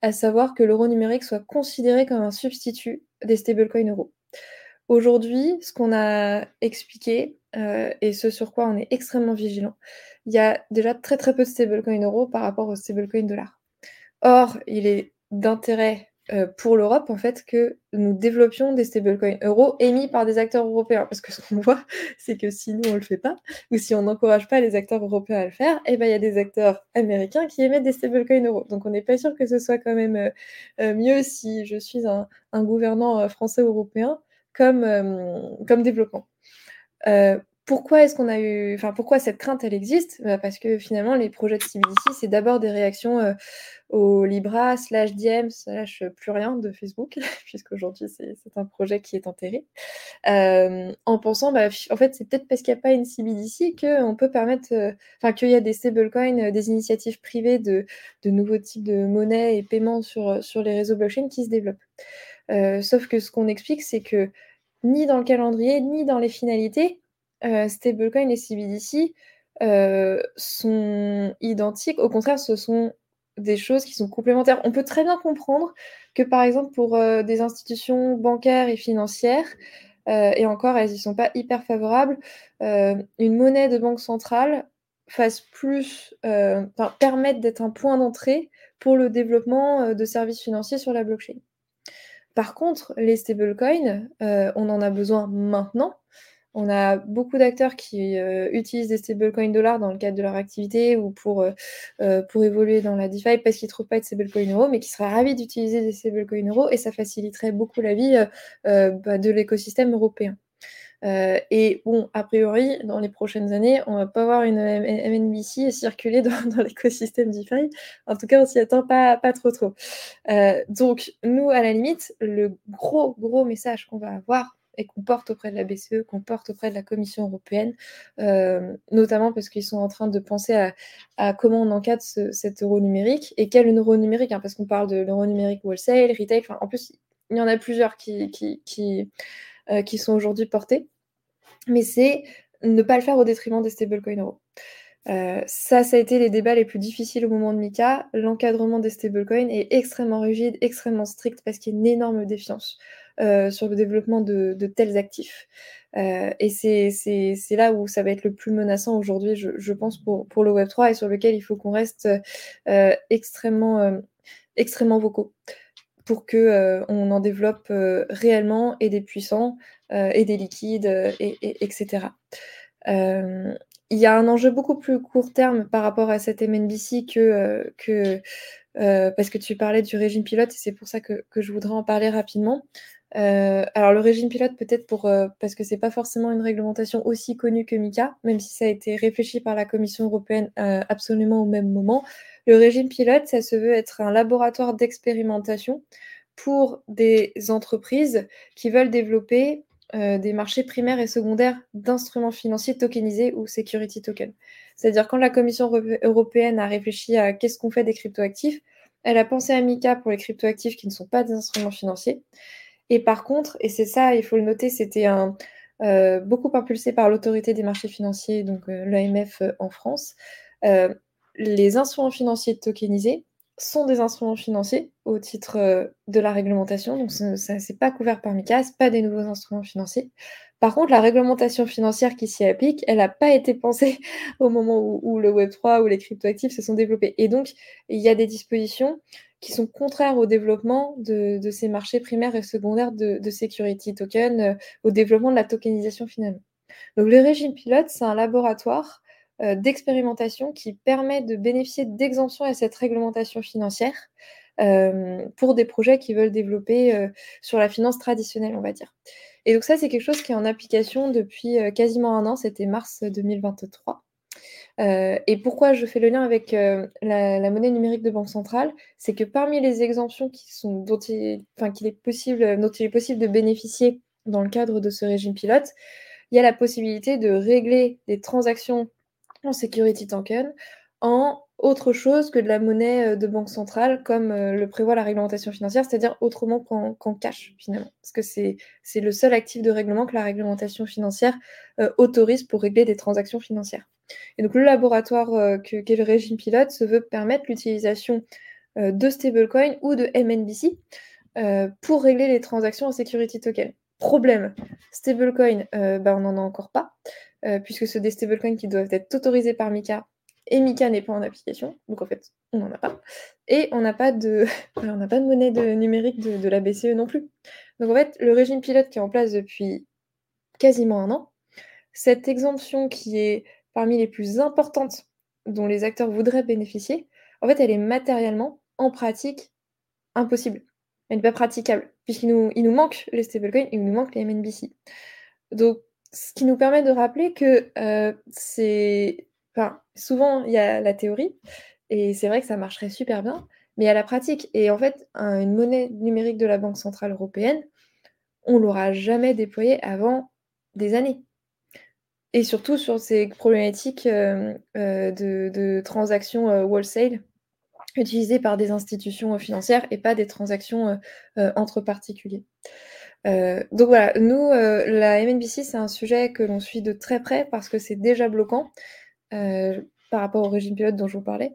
à savoir que l'euro numérique soit considéré comme un substitut des stablecoins euros. Aujourd'hui, ce qu'on a expliqué, euh, et ce sur quoi on est extrêmement vigilant, il y a déjà très très peu de stablecoin euros par rapport au stablecoin dollar. Or, il est d'intérêt euh, pour l'Europe en fait que nous développions des stablecoins euros émis par des acteurs européens. Parce que ce qu'on voit, c'est que si nous on le fait pas, ou si on n'encourage pas les acteurs européens à le faire, eh ben il y a des acteurs américains qui émettent des stablecoins euros. Donc on n'est pas sûr que ce soit quand même euh, mieux si je suis un, un gouvernant français européen comme, comme développement. Euh, pourquoi est-ce qu'on a eu, enfin pourquoi cette crainte elle existe? Bah, Parce que finalement les projets de CBDC c'est d'abord des réactions euh, au Libra slash Diem slash plus rien de Facebook puisqu'aujourd'hui c'est un projet qui est enterré euh, en pensant bah, en fait c'est peut-être parce qu'il n'y a pas une CBDC qu'on peut permettre, enfin qu'il y a des stablecoins, des initiatives privées de, de, nouveaux types de monnaie et paiements sur, sur les réseaux blockchain qui se développent. Sauf que ce qu'on explique c'est que ni dans le calendrier, ni dans les finalités, euh, stablecoin et CBDC euh, sont identiques. Au contraire, ce sont des choses qui sont complémentaires. On peut très bien comprendre que, par exemple, pour euh, des institutions bancaires et financières, et encore, elles n'y sont pas hyper favorables, une monnaie de banque centrale fasse plus, permette d'être un point d'entrée pour le développement de services financiers sur la blockchain. Par contre, les stablecoins, on en a besoin maintenant On a beaucoup d'acteurs qui utilisent des stablecoins dollars dans le cadre de leur activité ou pour, pour évoluer dans la DeFi parce qu'ils ne trouvent pas de stablecoin euros, mais qui seraient ravis d'utiliser des stablecoins euros et ça faciliterait beaucoup la vie bah, de l'écosystème européen. Euh, et bon, a priori, dans les prochaines années, on va pas voir une MNBC circuler dans, l'écosystème DeFi. En tout cas, on s'y attend pas, trop trop. Euh, donc, nous, à la limite, le gros, gros message qu'on va avoir et qu'on porte auprès de la BCE, qu'on porte auprès de la Commission européenne, euh, notamment parce qu'ils sont en train de penser à, comment on encadre cet euro numérique et quel euro numérique, hein, parce qu'on parle de l'euro numérique wholesale, retail, en plus, il y en a plusieurs qui, qui, qui sont aujourd'hui portés mais c'est ne pas le faire au détriment des stablecoins euros. Euh, ça, ça a été les débats les plus difficiles au moment de Mika. L'encadrement des stablecoins est extrêmement rigide, extrêmement strict parce qu'il y a une énorme défiance euh, sur le développement de, tels actifs. Euh, et c'est là où ça va être le plus menaçant aujourd'hui, je, pense, pour, pour, le Web3 et sur lequel il faut qu'on reste extrêmement, extrêmement vocaux pour qu'on on en développe réellement et des puissants euh, et des liquides, euh, et, etc. Euh, il y a un enjeu beaucoup plus court terme par rapport à cette MNBC que, que parce que tu parlais du régime pilote et c'est pour ça que, que, je voudrais en parler rapidement. alors le régime pilote peut-être pour parce que c'est pas forcément une réglementation aussi connue que MICA, même si ça a été réfléchi par la Commission européenne absolument au même moment. Le régime pilote, ça se veut être un laboratoire d'expérimentation pour des entreprises qui veulent développer euh, des marchés primaires et secondaires d'instruments financiers tokenisés ou security token. C'est-à-dire quand la Commission européenne a réfléchi à qu'est-ce qu'on fait des cryptoactifs, elle a pensé à MICA pour les cryptoactifs qui ne sont pas des instruments financiers. Et par contre, et c'est ça, il faut le noter, c'était un, euh, beaucoup impulsé par l'autorité des marchés financiers, donc euh, l'AMF en France, les instruments financiers tokenisés sont des instruments financiers au titre euh, de la réglementation. Donc, ça, n'est pas couvert par MICA, pas des nouveaux instruments financiers. Par contre, la réglementation financière qui s'y applique, elle n'a pas été pensée au moment où, le Web3 ou les cryptoactifs se sont développés. Et donc, il y a des dispositions qui sont contraires au développement de, ces marchés primaires et secondaires de, security token, euh, au développement de la tokenisation finalement. Donc, le régime pilote, c'est un laboratoire d'expérimentation qui permet de bénéficier d'exemptions à cette réglementation financière euh, pour des projets qui veulent développer euh, sur la finance traditionnelle, on va dire. Et donc ça, c'est quelque chose qui est en application depuis quasiment un an, c'était mars 2023. et pourquoi je fais le lien avec la, monnaie numérique de banque centrale, c'est que parmi les exemptions qui sont, dont, est possible, dont il est possible de bénéficier dans le cadre de ce régime pilote, il y a la possibilité de régler des transactions en security token en autre chose que de la monnaie euh, de banque centrale, comme euh, le prévoit la réglementation financière, c'est-à-dire autrement qu'en cash, finalement. Parce que c'est le seul actif de règlement que la réglementation financière euh, autorise pour régler des transactions financières. Et donc le laboratoire qu'est le régime pilote se veut permettre l'utilisation de stablecoin ou de MNBC pour régler les transactions en security token. Problème, stablecoin, bah, on n'en a encore pas. Euh, puisque ce des stablecoins qui doivent être autorisés par Mika, et Mika n'est pas en application, donc en fait, on n'en a pas. Et on n'a pas de, on pas de monnaie de, numérique de, la BCE non plus. Donc en fait, le régime pilote qui est en place depuis quasiment un an, cette exemption qui est parmi les plus importantes dont les acteurs voudraient bénéficier, en fait, elle est matériellement, en pratique, impossible. Elle n'est pas praticable, puisqu'il nous, il nous manque les stablecoins, il nous manque les MNBC. Donc, ce qui nous permet de rappeler que euh, c'est. Souvent, il y a la théorie, et c'est vrai que ça marcherait super bien, mais il y a la pratique. Et en fait, une monnaie numérique de la Banque Centrale Européenne, on ne l'aura jamais déployée avant des années. Et surtout sur ces problématiques euh, euh, de, transactions wholesale utilisées par des institutions financières et pas des transactions entre particuliers. Euh, donc voilà, nous, euh, la MNBC, c'est un sujet que l'on suit de très près parce que c'est déjà bloquant euh, par rapport au régime pilote dont je vous parlais.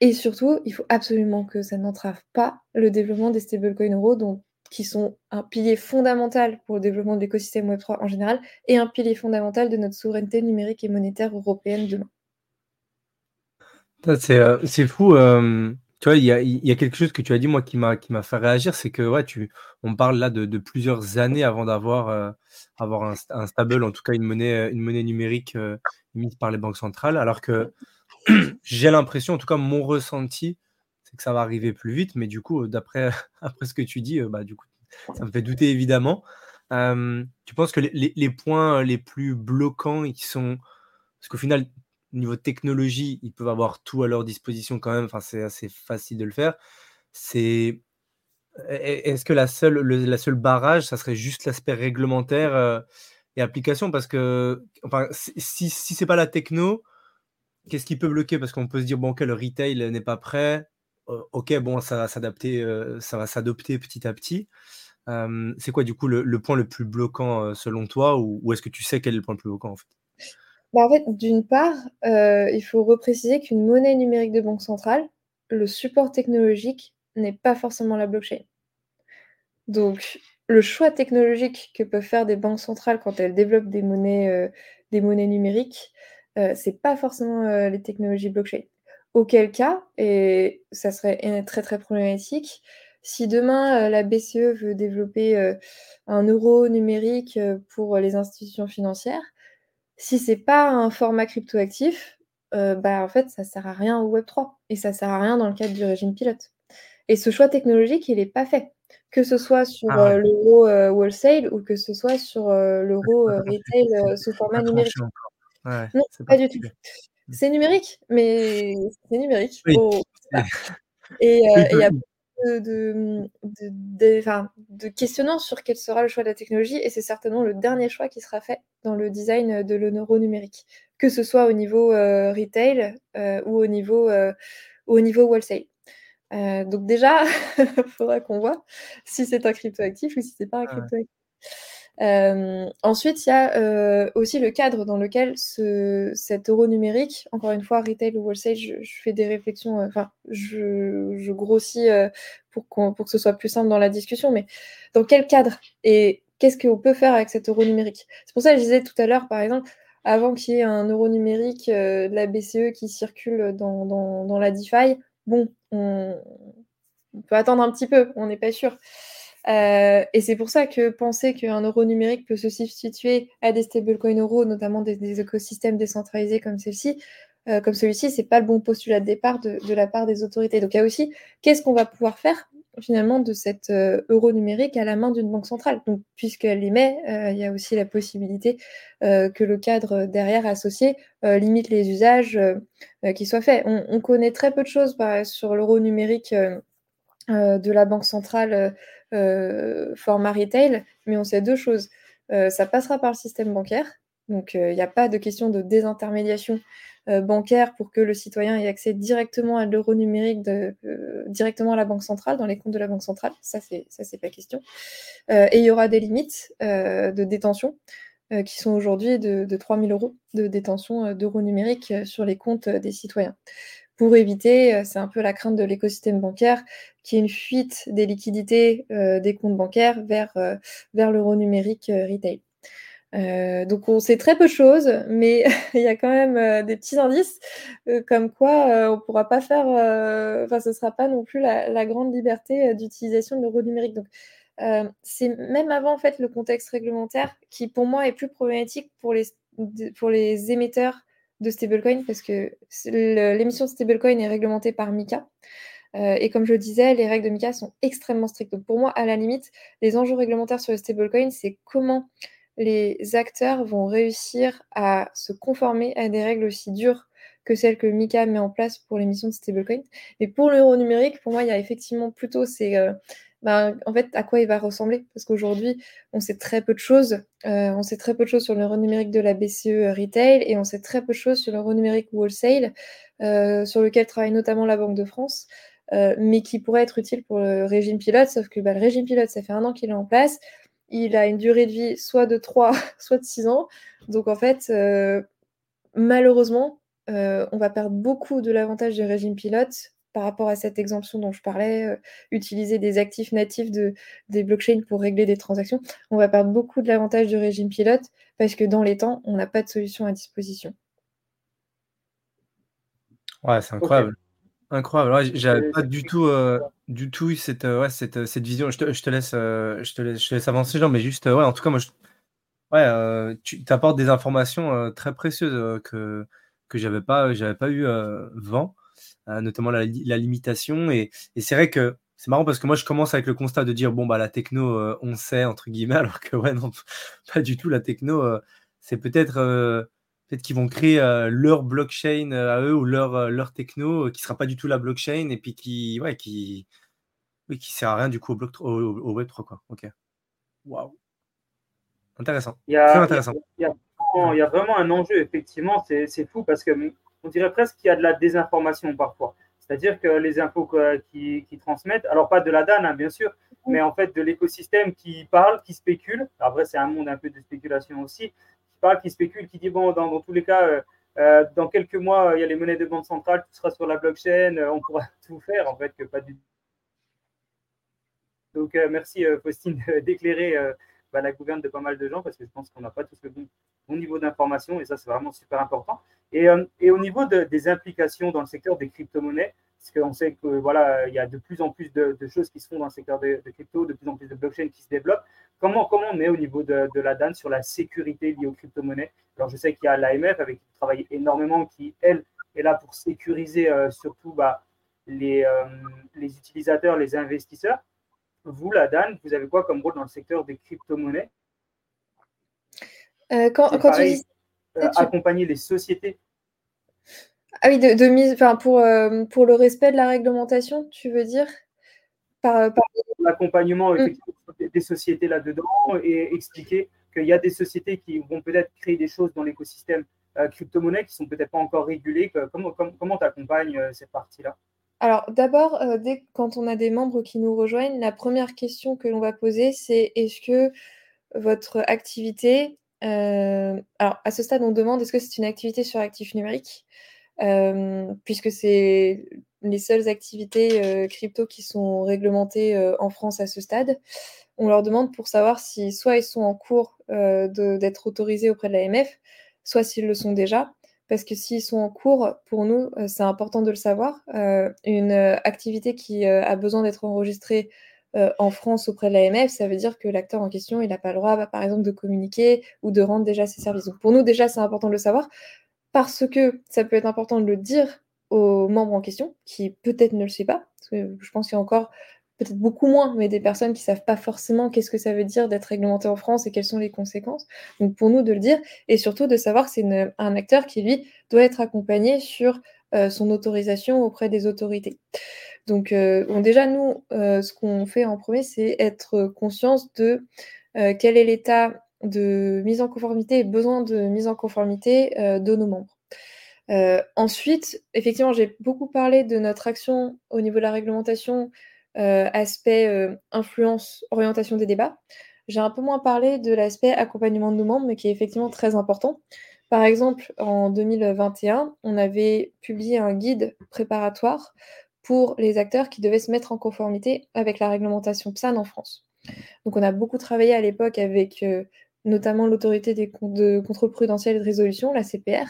Et surtout, il faut absolument que ça n'entrave pas le développement des stablecoins euros, donc, qui sont un pilier fondamental pour le développement de l'écosystème Web3 en général et un pilier fondamental de notre souveraineté numérique et monétaire européenne demain. C'est fou Tu vois, il y a, quelque chose que tu as dit, moi, qui m'a, qui m'a fait réagir, c'est que, ouais, tu, on parle là de, plusieurs années avant d'avoir, euh, avoir un, stable, en tout cas une monnaie, une monnaie numérique euh, émise par les banques centrales, alors que j'ai l'impression, en tout cas, mon ressenti, c'est que ça va arriver plus vite, mais du coup, d'après, après ce que tu dis, bah, du coup, ça me fait douter évidemment. Euh, tu penses que les, les, points les plus bloquants, qui sont, parce qu'au final, niveau technologie, ils peuvent avoir tout à leur disposition quand même. Enfin, c'est assez facile de le faire. C'est est-ce que la seule, le, la seule barrage, ça serait juste l'aspect réglementaire euh, et application? Parce que enfin, si, si c'est pas la techno, qu'est-ce qui peut bloquer? Parce qu'on peut se dire bon, ok, le retail n'est pas prêt. Euh, ok, bon, ça va s'adapter, euh, ça va s'adopter petit à petit. c'est quoi du coup le, le, point le plus bloquant selon toi, ou, ou est-ce que tu sais quel est le point le plus bloquant en fait? Bah, en fait, d'une part, euh, il faut repréciser qu'une monnaie numérique de banque centrale, le support technologique n'est pas forcément la blockchain. Donc, le choix technologique que peuvent faire des banques centrales quand elles développent des monnaies, euh, des monnaies numériques, euh, c'est pas forcément les technologies blockchain. Auquel cas, et ça serait très très problématique, si demain la BCE veut développer un euro numérique pour les institutions financières, si c'est pas un format cryptoactif, euh, bah, en fait, ça sert à rien au Web3 et ça sert à rien dans le cadre du régime pilote. Et ce choix technologique, il n'est pas fait. Que ce soit sur ah euh, l'euro euh, wholesale ou que ce soit sur l'euro retail sous format numérique. non, pas, du tout. C'est numérique, mais c'est numérique. Et il y de, de, de, questionnant sur quel sera le choix de la technologie et c'est certainement le dernier choix qui sera fait dans le design de l'euro numérique, que ce soit au niveau euh, retail euh, ou au niveau, euh, au niveau wholesale. donc déjà, il faudra qu'on voit si c'est un crypto actif ou si c'est pas un crypto actif. Euh, ensuite, il y a euh, aussi le cadre dans lequel ce, cet euro numérique, encore une fois, retail ou wholesale, je, fais des réflexions, euh, enfin, je, grossis pour, que ce soit plus simple dans la discussion, mais dans quel cadre et qu'est-ce qu'on peut faire avec cet euro numérique? C'est pour ça que je disais tout à l'heure, par exemple, avant qu'il y ait un euro numérique de la BCE qui circule dans, la DeFi, bon, on, on, peut attendre un petit peu, on n'est pas sûr. Euh, et c'est pour ça que penser qu'un euro numérique peut se substituer à des stablecoins euros, notamment des, écosystèmes décentralisés comme celle-ci, euh, comme celui-ci, c'est pas le bon postulat de départ de, la part des autorités. Donc il y a aussi qu'est-ce qu'on va pouvoir faire finalement de cet euh, euro numérique à la main d'une banque centrale? Donc puisqu'elle l'émet, il y a aussi la possibilité que le cadre derrière associé limite les usages qui soient faits. On, on, connaît très peu de choses sur l'euro numérique de la banque centrale euh, format retail, mais on sait deux choses. Euh, ça passera par le système bancaire, donc euh, il n'y a pas de question de désintermédiation bancaire pour que le citoyen ait accès directement à l'euro numérique, directement à la banque centrale, dans les comptes de la banque centrale. Ça, c'est ça, c'est pas question. et il y aura des limites de détention qui sont aujourd'hui de, de 3 000 euros de détention d'euros numériques sur les comptes des citoyens pour éviter, euh, c'est un peu la crainte de l'écosystème bancaire, qui est une fuite des liquidités euh, des comptes bancaires vers, euh, vers l'euro numérique retail. donc on sait très peu de choses, mais il y a quand même des petits indices comme quoi on ne pourra pas faire, enfin ce ne sera pas non plus la, grande liberté d'utilisation de l'euro numérique. Donc c'est même avant en fait le contexte réglementaire qui pour moi est plus problématique pour les, pour les émetteurs de stablecoin parce que l'émission de stablecoin est réglementée par MICA. Euh, et comme je le disais, les règles de MICA sont extrêmement strictes. Donc pour moi, à la limite, les enjeux réglementaires sur le stablecoin, c'est comment les acteurs vont réussir à se conformer à des règles aussi dures que celles que MICA met en place pour l'émission de stablecoin. Mais pour l'euro numérique, pour moi, il y a effectivement plutôt ces, euh, ben, en fait, à quoi il va ressembler? Parce qu'aujourd'hui, on sait très peu de choses. Euh, on sait très peu de choses sur l'euro numérique de la BCE euh, Retail et on sait très peu de choses sur l'euro numérique Wholesale, euh, sur lequel travaille notamment la Banque de France, mais qui pourrait être utile pour le régime pilote. Sauf que bah, le régime pilote, ça fait un an qu'il est en place. Il a une durée de vie soit de 3, soit de 6 ans. Donc en fait, malheureusement, on va perdre beaucoup de l'avantage du régime pilote par rapport à cette exemption dont je parlais, euh, utiliser des actifs natifs de, des blockchains pour régler des transactions, on va perdre beaucoup de l'avantage du régime pilote parce que dans les temps, on n'a pas de solution à disposition. Ouais, c'est incroyable. Incroyable. j'avais pas du tout, du tout eu cette, ouais, cette, cette vision. Je te, je te laisse, je te laisse, je te laisse avancer, Jean, mais juste, ouais, en tout cas, moi, je, ouais, tu apportes des informations très précieuses que que j'avais pas, j'avais pas eu vent, notamment la, la limitation. Et, et c'est vrai que c'est marrant parce que moi, je commence avec le constat de dire bon bah la techno, on sait entre guillemets, alors que ouais, non, pas du tout. La techno, c'est peut-être peut-être qu'ils vont créer euh, leur blockchain euh, à eux ou leur, euh, leur techno qui sera pas du tout la blockchain et puis qui ouais qui oui, qui sert à rien du coup au, bloc, au, web 3 quoi. Ok. Waouh. Intéressant. Il y a, intéressant. Il y, a, il y a, vraiment un enjeu effectivement. C'est fou parce que on dirait presque qu'il y a de la désinformation parfois. C'est-à-dire que les infos qui, qui, transmettent, alors pas de la DAN, hein, bien sûr, mais en fait de l'écosystème qui parle, qui spécule. Après, c'est un monde un peu de spéculation aussi, qui spécule, qui dit bon, dans, tous les cas, euh, euh, dans quelques mois, il y a les monnaies de banque centrale, tout sera sur la blockchain, euh, on pourra tout faire, en fait, que pas du tout. Donc, merci, Faustine, d'éclairer bah, la gouverne de pas mal de gens, parce que je pense qu'on n'a pas tous le bon, niveau d'information, et ça, c'est vraiment super important. Et, et au niveau des implications dans le secteur des crypto-monnaies, parce qu'on sait que voilà, il y a de plus en plus de, choses qui se font dans le secteur de, crypto, de plus en plus de blockchain qui se développent. Comment, comment on est au niveau de, la DAN sur la sécurité liée aux crypto-monnaies? Alors, je sais qu'il y a l'AMF avec qui travaille énormément, qui, elle, est là pour sécuriser euh, surtout bah, les, euh, les utilisateurs, les investisseurs. Vous, la DAN, vous avez quoi comme rôle dans le secteur des crypto-monnaies? Euh, quand, tu dis... accompagner les sociétés ah oui, de, mise, enfin pour, euh, pour le respect de la réglementation, tu veux dire? Par, euh, L'accompagnement mmh. des sociétés là-dedans et expliquer qu'il y a des sociétés qui vont peut-être créer des choses dans l'écosystème euh, crypto-monnaie qui sont peut-être pas encore régulées. Comment comment tu accompagnes cette partie-là? Alors d'abord, dès quand on a des membres qui nous rejoignent, la première question que l'on va poser, c'est est-ce que votre activité, alors à ce stade, on demande est-ce que c'est une activité sur actif numérique puisque c'est les seules activités crypto qui sont réglementées en France à ce stade. On leur demande pour savoir si soit ils sont en cours d'être autorisés auprès de l'AMF, soit s'ils le sont déjà. Parce que s'ils sont en cours, pour nous, c'est important de le savoir. une activité qui a besoin d'être enregistrée en France auprès de l'AMF, ça veut dire que l'acteur en question, il n'a pas le droit, bah, par exemple, de communiquer ou de rendre déjà ses services. Donc pour nous, déjà, c'est important de le savoir parce que ça peut être important de le dire aux membres en question, qui peut-être ne le sait pas. Je pense qu'il y a encore peut-être beaucoup moins, mais des personnes qui ne savent pas forcément qu'est-ce que ça veut dire d'être réglementé en France et quelles sont les conséquences. Donc pour nous de le dire, et surtout de savoir que c'est un acteur qui, lui, doit être accompagné sur euh, son autorisation auprès des autorités. Donc euh, déjà, nous, euh, ce qu'on fait en premier, c'est être conscience de quel est l'état de mise en conformité et besoin de mise en conformité euh, de nos membres. Euh, ensuite, effectivement, j'ai beaucoup parlé de notre action au niveau de la réglementation, euh, aspect influence, orientation des débats. J'ai un peu moins parlé de l'aspect accompagnement de nos membres, mais qui est effectivement très important. Par exemple, en 2021, on avait publié un guide préparatoire pour les acteurs qui devaient se mettre en conformité avec la réglementation PSAN en France. Donc on a beaucoup travaillé à l'époque avec notamment l'autorité de contrôle prudentiel et de résolution, la CPR,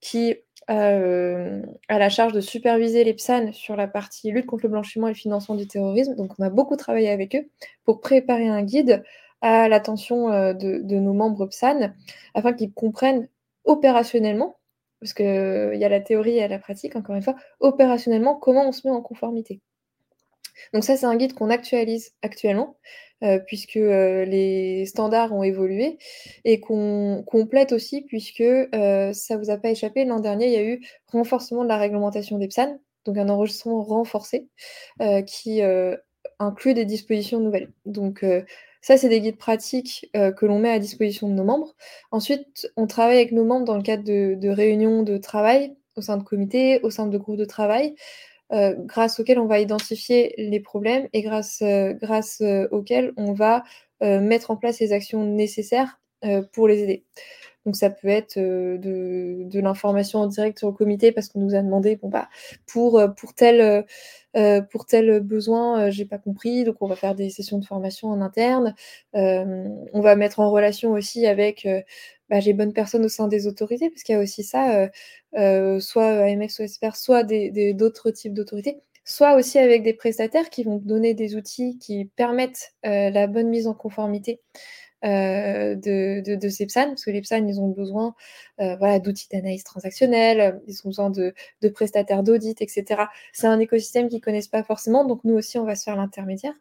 qui euh, a la charge de superviser les PSAN sur la partie lutte contre le blanchiment et le financement du terrorisme. Donc on a beaucoup travaillé avec eux pour préparer un guide à l'attention euh, de, nos membres PSAN afin qu'ils comprennent opérationnellement, parce qu'il y a la théorie et la pratique, encore une fois, opérationnellement comment on se met en conformité. Donc ça, c'est un guide qu'on actualise actuellement. Euh, puisque euh, les standards ont évolué et qu'on complète aussi puisque euh, ça vous a pas échappé, l'an dernier, il y a eu renforcement de la réglementation des PSAN, donc un enregistrement renforcé qui inclut des dispositions nouvelles. Donc ça, c'est des guides pratiques que l'on met à disposition de nos membres. Ensuite, on travaille avec nos membres dans le cadre de, réunions de travail au sein de comités, au sein de groupes de travail, euh, grâce auxquels on va identifier les problèmes et grâce, euh, grâce euh, auxquels on va mettre en place les actions nécessaires pour les aider. Donc ça peut être de, de l'information en direct sur le comité parce qu'on nous a demandé bon bah pour pour tel pour tel besoin j'ai pas compris donc on va faire des sessions de formation en interne. on va mettre en relation aussi avec bah, j'ai bonne personne au sein des autorités, parce qu'il y a aussi ça, soit AMF, soit SPR, soit d'autres types d'autorités, soit aussi avec des prestataires qui vont donner des outils qui permettent la bonne mise en conformité euh, de, de, ces PSAN, parce que les PSAN, ils ont besoin euh, voilà, d'outils d'analyse transactionnelle, ils ont besoin de, de prestataires d'audit, etc. C'est un écosystème qu'ils ne connaissent pas forcément, donc nous aussi, on va se faire l'intermédiaire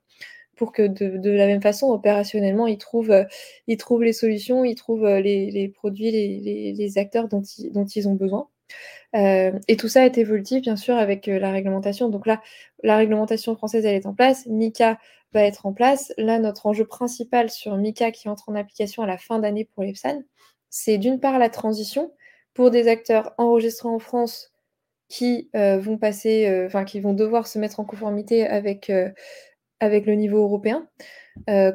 pour que de, de, la même façon, opérationnellement, ils trouvent, euh, ils trouvent les solutions, ils trouvent les, les produits, les, les, acteurs dont ils, dont ils ont besoin. Et tout ça est évolutif, bien sûr, avec la réglementation. Donc là, la réglementation française, elle est en place. MICA va être en place. Là, notre enjeu principal sur MICA qui entre en application à la fin d'année pour l'EPSAN, c'est d'une part la transition pour des acteurs enregistrés en France qui euh, vont passer, euh, qui vont devoir se mettre en conformité avec, euh, le niveau européen.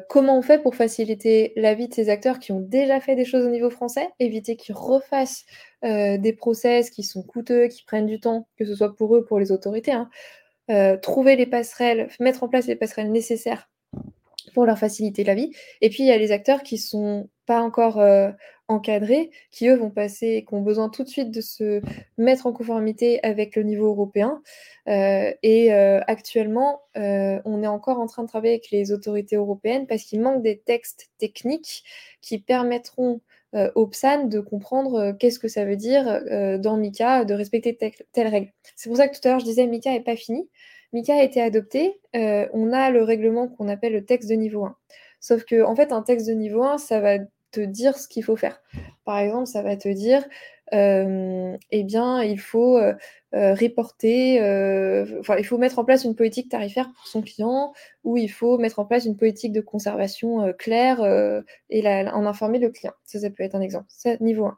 comment on fait pour faciliter la vie de ces acteurs qui ont déjà fait des choses au niveau français, éviter qu'ils refassent des process qui sont coûteux, qui prennent du temps, que ce soit pour eux, ou pour les autorités. Hein. Euh, trouver les passerelles, mettre en place les passerelles nécessaires pour leur faciliter la vie. Et puis, il y a les acteurs qui sont pas encore euh, encadrés, qui eux vont passer, qui ont besoin tout de suite de se mettre en conformité avec le niveau européen. Euh, et actuellement, on est encore en train de travailler avec les autorités européennes parce qu'il manque des textes techniques qui permettront au PSAN de comprendre euh, qu'est-ce que ça veut dire euh, dans Mika de respecter telle, règle. C'est pour ça que tout à l'heure je disais Mika n'est pas fini. Mika a été adopté, on a le règlement qu'on appelle le texte de niveau 1. Sauf que en fait un texte de niveau 1, ça va te dire ce qu'il faut faire. Par exemple, ça va te dire euh, eh bien, il faut reporter, il faut mettre en place une politique tarifaire pour son client, ou il faut mettre en place une politique de conservation claire et en informer le client. Ça, ça peut être un exemple. Niveau 1.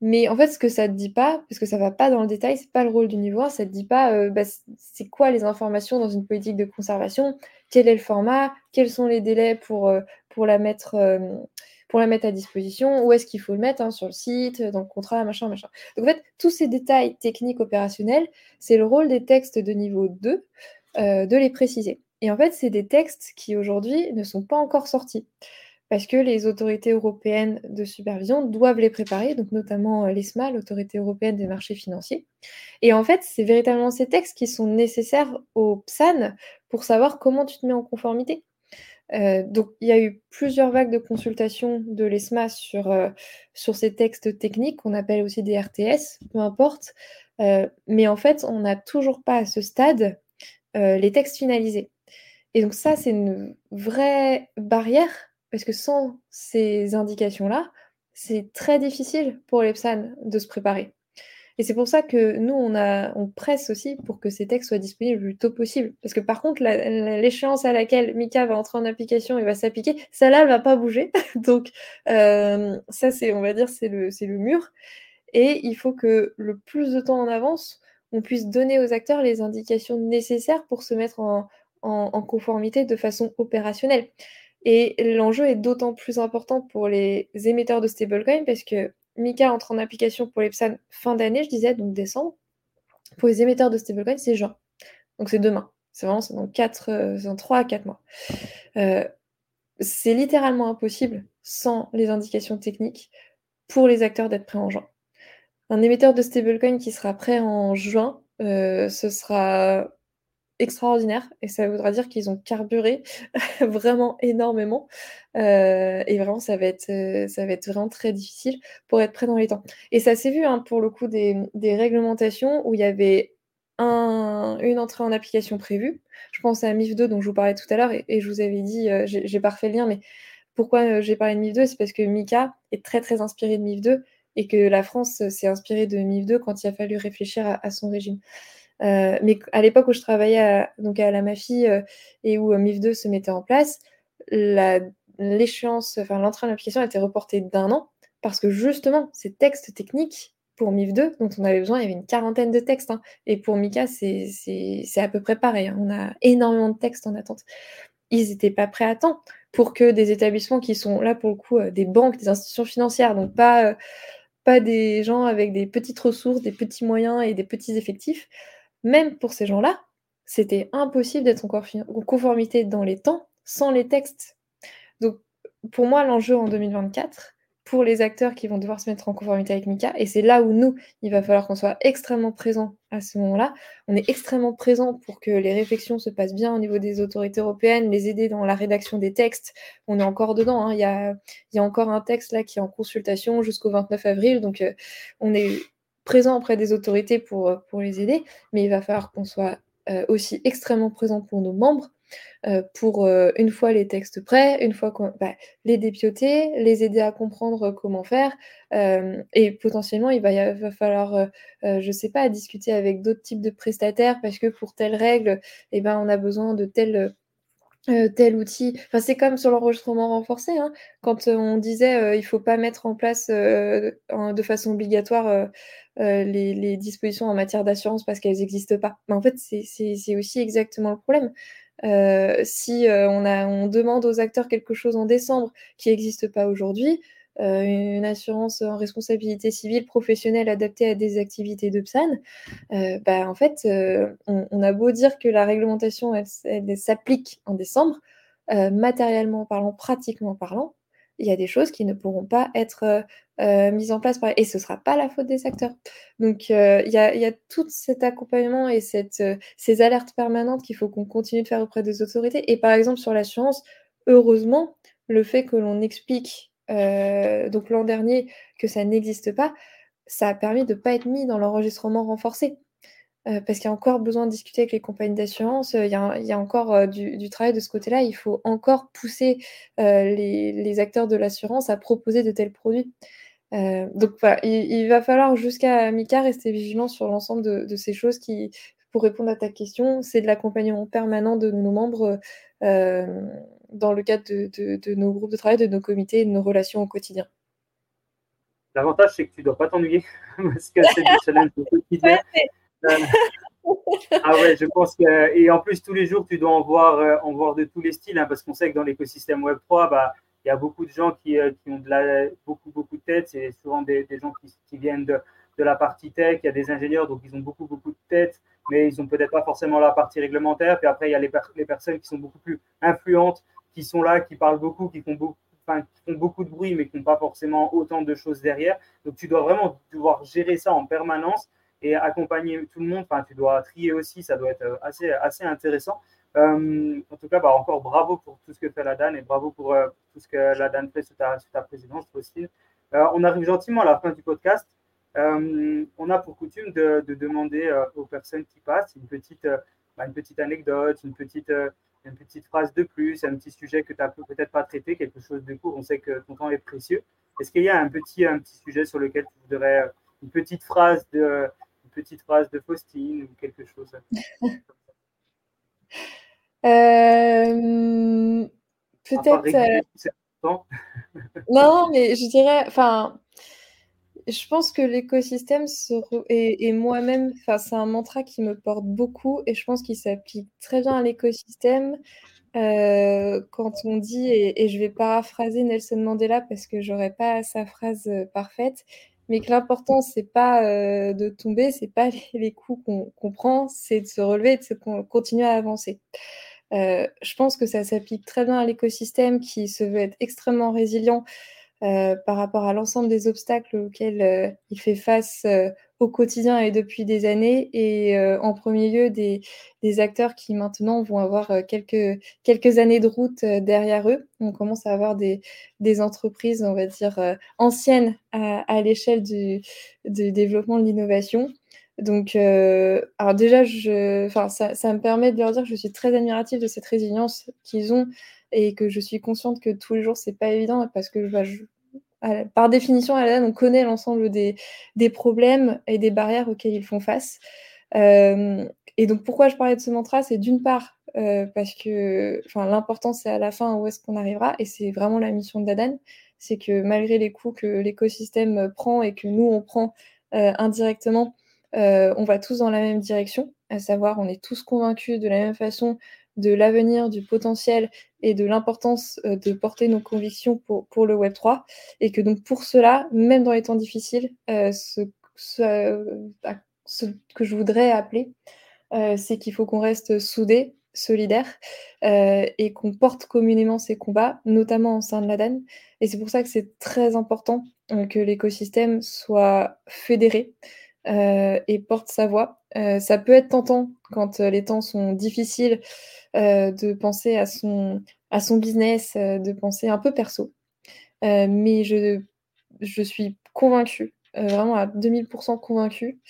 Mais en fait, ce que ça ne dit pas, parce que ça ne va pas dans le détail, c'est pas le rôle du niveau 1, ça ne dit pas bah, c'est quoi les informations dans une politique de conservation, quel est le format, quels sont les délais pour la mettre pour la mettre à disposition, où est-ce qu'il faut le mettre hein, sur le site, dans le contrat, machin, machin. Donc en fait, tous ces détails techniques opérationnels, c'est le rôle des textes de niveau 2 euh, de les préciser. Et en fait, c'est des textes qui aujourd'hui ne sont pas encore sortis parce que les autorités européennes de supervision doivent les préparer, donc notamment euh, l'ESMA, l'autorité européenne des marchés financiers. Et en fait, c'est véritablement ces textes qui sont nécessaires au PSAN pour savoir comment tu te mets en conformité. Euh, donc, il y a eu plusieurs vagues de consultation de l'ESMA sur, euh, ces textes techniques qu'on appelle aussi des RTS, peu importe. Euh, mais en fait, on n'a toujours pas à ce stade les textes finalisés. Et donc ça, c'est une vraie barrière, parce que sans ces indications-là, c'est très difficile pour l'EPSAN de se préparer. Et c'est pour ça que nous, on, presse aussi pour que ces textes soient disponibles le plus tôt possible. Parce que par contre, l'échéance à laquelle Mika va entrer en application et va s'appliquer, celle-là, elle va pas bouger. Donc, euh, ça, c'est, on va dire, c'est le, mur. Et il faut que le plus de temps en avance, on puisse donner aux acteurs les indications nécessaires pour se mettre en, en conformité de façon opérationnelle. Et l'enjeu est d'autant plus important pour les émetteurs de stablecoin parce que Mika entre en application pour les PSAN fin d'année, je disais, donc décembre. Pour les émetteurs de stablecoin, c'est juin. Donc c'est demain. C'est vraiment dans, 4, euh, 3 à 4 mois. Euh, c'est littéralement impossible sans les indications techniques pour les acteurs d'être prêts en juin. Un émetteur de stablecoin qui sera prêt en juin, euh, ce sera extraordinaire et ça voudra dire qu'ils ont carburé vraiment énormément. Euh, et vraiment ça va être euh, ça va être vraiment très difficile pour être prêt dans les temps. Et ça s'est vu hein, pour le coup des, réglementations où il y avait un, une entrée en application prévue. Je pense à MIF 2 dont je vous parlais tout à l'heure et, je vous avais dit euh, j'ai pas refait le lien mais pourquoi j'ai parlé de MIF 2 c'est parce que Mika est très très inspiré de MIF 2 et que la France s'est inspirée de MIF 2 quand il a fallu réfléchir à son régime euh, mais à l'époque où je travaillais à, donc à la MAFI euh, et où euh, MIF2 se mettait en place, l'échéance, enfin l'entrée en application a été reportée d'un an parce que justement, ces textes techniques pour MIF2 dont on avait besoin, il y avait une quarantaine de textes. Hein. et pour Mika, c'est à peu près pareil. Hein. on a énormément de textes en attente. Ils n'étaient pas prêts à temps pour que des établissements qui sont là pour le coup des banques, des institutions financières, donc pas, pas des gens avec des petites ressources, des petits moyens et des petits effectifs, même pour ces gens-là, c'était impossible d'être en conformité dans les temps sans les textes. Donc, pour moi, l'enjeu en 2024, pour les acteurs qui vont devoir se mettre en conformité avec MICA. Et c'est là où nous, il va falloir qu'on soit extrêmement présents à ce moment-là. On est extrêmement présent pour que les réflexions se passent bien au niveau des autorités européennes, les aider dans la rédaction des textes. On est encore dedans. Hein. Il, y a, il, y a, encore un texte là qui est en consultation jusqu'au 29 avril. Donc, euh, on est présent auprès des autorités pour, pour les aider. Mais il va falloir qu'on soit euh, aussi extrêmement présent pour nos membres euh, pour euh, une fois les textes prêts, une fois qu'on bah, les dépioter, les aider à comprendre comment faire. Euh, et potentiellement, il va, falloir, je sais pas, discuter avec d'autres types de prestataires parce que pour telle règle, eh ben, on a besoin de tel. tel outil. Enfin, c'est comme sur l'enregistrement renforcé. Hein. Quand on disait il ne faut pas mettre en place de façon obligatoire les, dispositions en matière d'assurance parce qu'elles n'existent pas. En fait, c'est aussi exactement le problème. Euh, si euh, on, demande aux acteurs quelque chose en décembre qui n'existe pas aujourd'hui, euh, une assurance en responsabilité civile professionnelle adaptée à des activités de PSAN, bah, en fait, on, a beau dire que la réglementation, elle s'applique en décembre, matériellement parlant, pratiquement parlant, il y a des choses qui ne pourront pas être euh, euh, mises en place. Et ce ne sera pas la faute des acteurs. Donc, euh, il y, a, tout cet accompagnement et cette, ces alertes permanentes qu'il faut qu'on continue de faire auprès des autorités. Et par exemple, sur l'assurance, heureusement, le fait que l'on explique, donc l'an dernier, que ça n'existe pas, ça a permis de ne pas être mis dans l'enregistrement renforcé. Euh, parce qu'il y a encore besoin de discuter avec les compagnies d'assurance, euh, il, y a encore euh, du, travail de ce côté-là. Il faut encore pousser les, acteurs de l'assurance à proposer de tels produits. donc il, va falloir jusqu'à Mika rester vigilant sur l'ensemble de, ces choses qui, pour répondre à ta question, c'est de l'accompagnement permanent de nos membres dans le cadre de, nos groupes de travail, de nos comités et de nos relations au quotidien. L'avantage, c'est que tu ne dois pas t'ennuyer parce que c'est du challenge au quotidien ah ouais, je pense que. Et en plus, tous les jours, tu dois en voir, euh, en voir de tous les styles, hein, parce qu'on sait que dans l'écosystème Web3, bah, il y a beaucoup de gens qui, euh, qui, ont de la, beaucoup, beaucoup de têtes. C'est souvent des, des gens qui, qui viennent de, de, la partie tech. Il y a des ingénieurs, donc ils ont beaucoup, beaucoup de têtes, mais ils n'ont peut-être pas forcément la partie réglementaire. Puis après, il y a les, les, personnes qui sont beaucoup plus influentes, qui sont là, qui parlent beaucoup, qui font beaucoup, qui font beaucoup de bruit, mais qui n'ont pas forcément autant de choses derrière. Donc, tu dois vraiment devoir gérer ça en permanence et accompagner tout le monde. Enfin, tu dois trier aussi, ça doit être euh, assez, assez intéressant. Euh, en tout cas, bah, encore bravo pour tout ce que fait la Dan et bravo pour euh, tout ce que la Dan fait sous ta, sous ta présidence, Faustine. on arrive gentiment à la fin du podcast. on a pour coutume de, de demander aux personnes qui passent une petite, bah, une petite anecdote, une petite, une petite phrase de plus, un petit sujet que tu n'as peut-être pas traité, quelque chose de court. On sait que ton temps est précieux. Est-ce qu'il y a un petit, un petit sujet sur lequel tu voudrais une petite phrase de, petite phrase de Faustine ou quelque chose? Euh, Peut-être. Euh, non, mais je dirais, enfin, je pense que l'écosystème et, moi-même, c'est un mantra qui me porte beaucoup et je pense qu'il s'applique très bien à l'écosystème. Euh, quand on dit, et, et, je vais paraphraser Nelson Mandela parce que j'aurais pas sa phrase parfaite, mais que l'important, c'est pas euh, de tomber, c'est pas les, coups qu'on prend, c'est de se relever et de continuer à avancer. Euh, je pense que ça s'applique très bien à l'écosystème qui se veut être extrêmement résilient euh, par rapport à l'ensemble des obstacles auxquels il fait face au quotidien et depuis des années, et euh, en premier lieu des, acteurs qui maintenant vont avoir euh, quelques, quelques années de route euh, derrière eux. On commence à avoir des, entreprises, on va dire, anciennes à, l'échelle du, développement de l'innovation. Donc, alors déjà, je, ça, ça me permet de leur dire que je suis très admirative de cette résilience qu'ils ont et que je suis consciente que tous les jours, c'est pas évident parce que je, par définition, à on connaît l'ensemble des, problèmes et des barrières auxquelles ils font face. Euh, et donc, pourquoi je parlais de ce mantra? C'est d'une part euh, parce que l'important, c'est à la fin où est-ce qu'on arrivera, et c'est vraiment la mission Dadan, c'est que malgré les coûts que l'écosystème prend et que nous, on prend euh, indirectement, on va tous dans la même direction, à savoir, on est tous convaincus de la même façon de l'avenir, du potentiel et de l'importance euh, de porter nos convictions pour, le Web3. Et que donc pour cela, même dans les temps difficiles, euh, ce, ce, que je voudrais appeler, euh, c'est qu'il faut qu'on reste soudés solidaire et qu'on porte communément ces combats, notamment au sein de la DAN. Et c'est pour ça que c'est très important que l'écosystème soit fédéré et porte sa voix. ça peut être tentant quand les temps sont difficiles de penser à son, à son business, de penser un peu perso. mais je, je suis convaincue, vraiment à 2000% convaincue,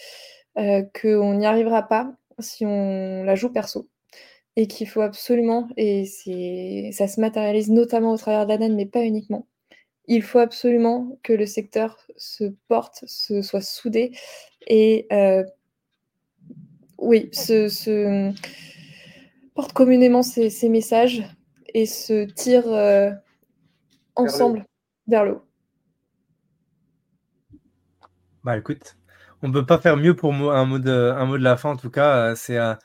qu'on n'y arrivera pas si on la joue perso et qu'il faut absolument, et ça se matérialise notamment au travers de la mais pas uniquement, il faut absolument que le secteur se porte, se, soit soudé et euh, oui, se, porte communément ces, messages et se tire euh, ensemble vers le haut. Bah écoute, on ne peut pas faire mieux pour un mot, de, un mot de la fin en tout cas. Euh, c'est un,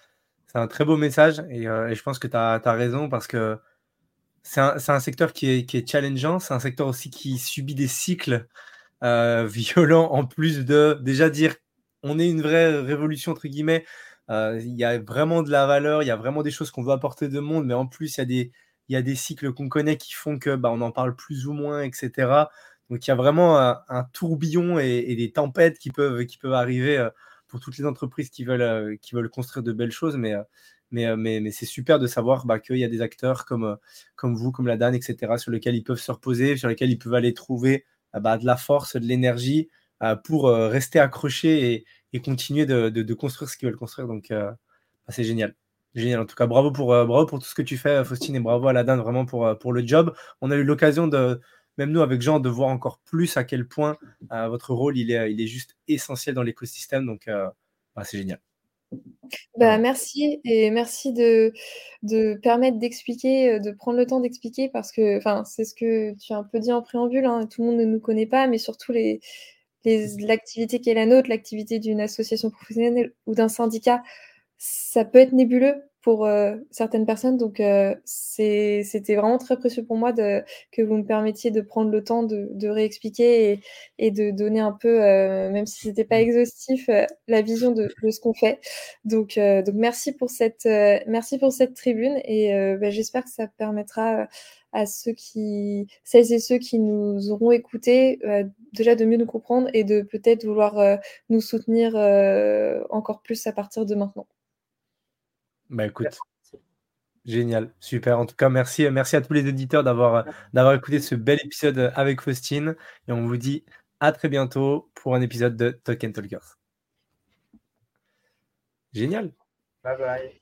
très beau message et, je pense que tu as, raison parce que c'est un, secteur qui est, qui challengeant, c'est un secteur aussi qui subit des cycles euh, violents en plus de déjà dire on est une vraie révolution entre guillemets. Euh, il y a vraiment de la valeur, il y a vraiment des choses qu'on veut apporter de monde, mais en plus il y a des, y a des cycles qu'on connaît qui font que bah, on en parle plus ou moins, etc. Donc il y a vraiment un, tourbillon et, des tempêtes qui peuvent, qui peuvent arriver euh, pour toutes les entreprises qui veulent, qui veulent construire de belles choses, mais euh, mais, mais, c'est super de savoir bah, qu'il y a des acteurs comme, euh, comme vous, comme la Dan, etc., sur lesquels ils peuvent se reposer, sur lesquels ils peuvent aller trouver euh, bah, de la force, de l'énergie pour rester accrochés et, continuer de, construire ce qu'ils veulent construire. Donc, bah, c'est génial. Génial. En tout cas, bravo pour, bravo pour tout ce que tu fais, Faustine, et bravo à la Dan vraiment pour, pour le job. On a eu l'occasion de, même nous avec Jean, de voir encore plus à quel point votre rôle il est, il est juste essentiel dans l'écosystème. Donc, c'est génial. Bah, merci et merci de de permettre d'expliquer, de prendre le temps d'expliquer parce que c'est ce que tu as un peu dit en préambule, hein, tout le monde ne nous connaît pas, mais surtout les l'activité qui est la nôtre, l'activité d'une association professionnelle ou d'un syndicat, ça peut être nébuleux pour euh, certaines personnes. Donc, euh, c'était vraiment très précieux pour moi de, que vous me permettiez de prendre le temps de, de réexpliquer et, et, de donner un peu, euh, même si c'était pas exhaustif, la vision de, de ce qu'on fait. Donc, donc, merci pour cette, merci pour cette tribune et bah, j'espère que ça permettra à ceux qui, celles et ceux qui nous auront écoutés, déjà de mieux nous comprendre et de peut-être vouloir nous soutenir encore plus à partir de maintenant. Bah écoute, génial, super. En tout cas, merci, merci à tous les éditeurs d'avoir d'avoir écouté ce bel épisode avec Faustine. Et on vous dit à très bientôt pour un épisode de Talk Talkers. Génial. Bye bye.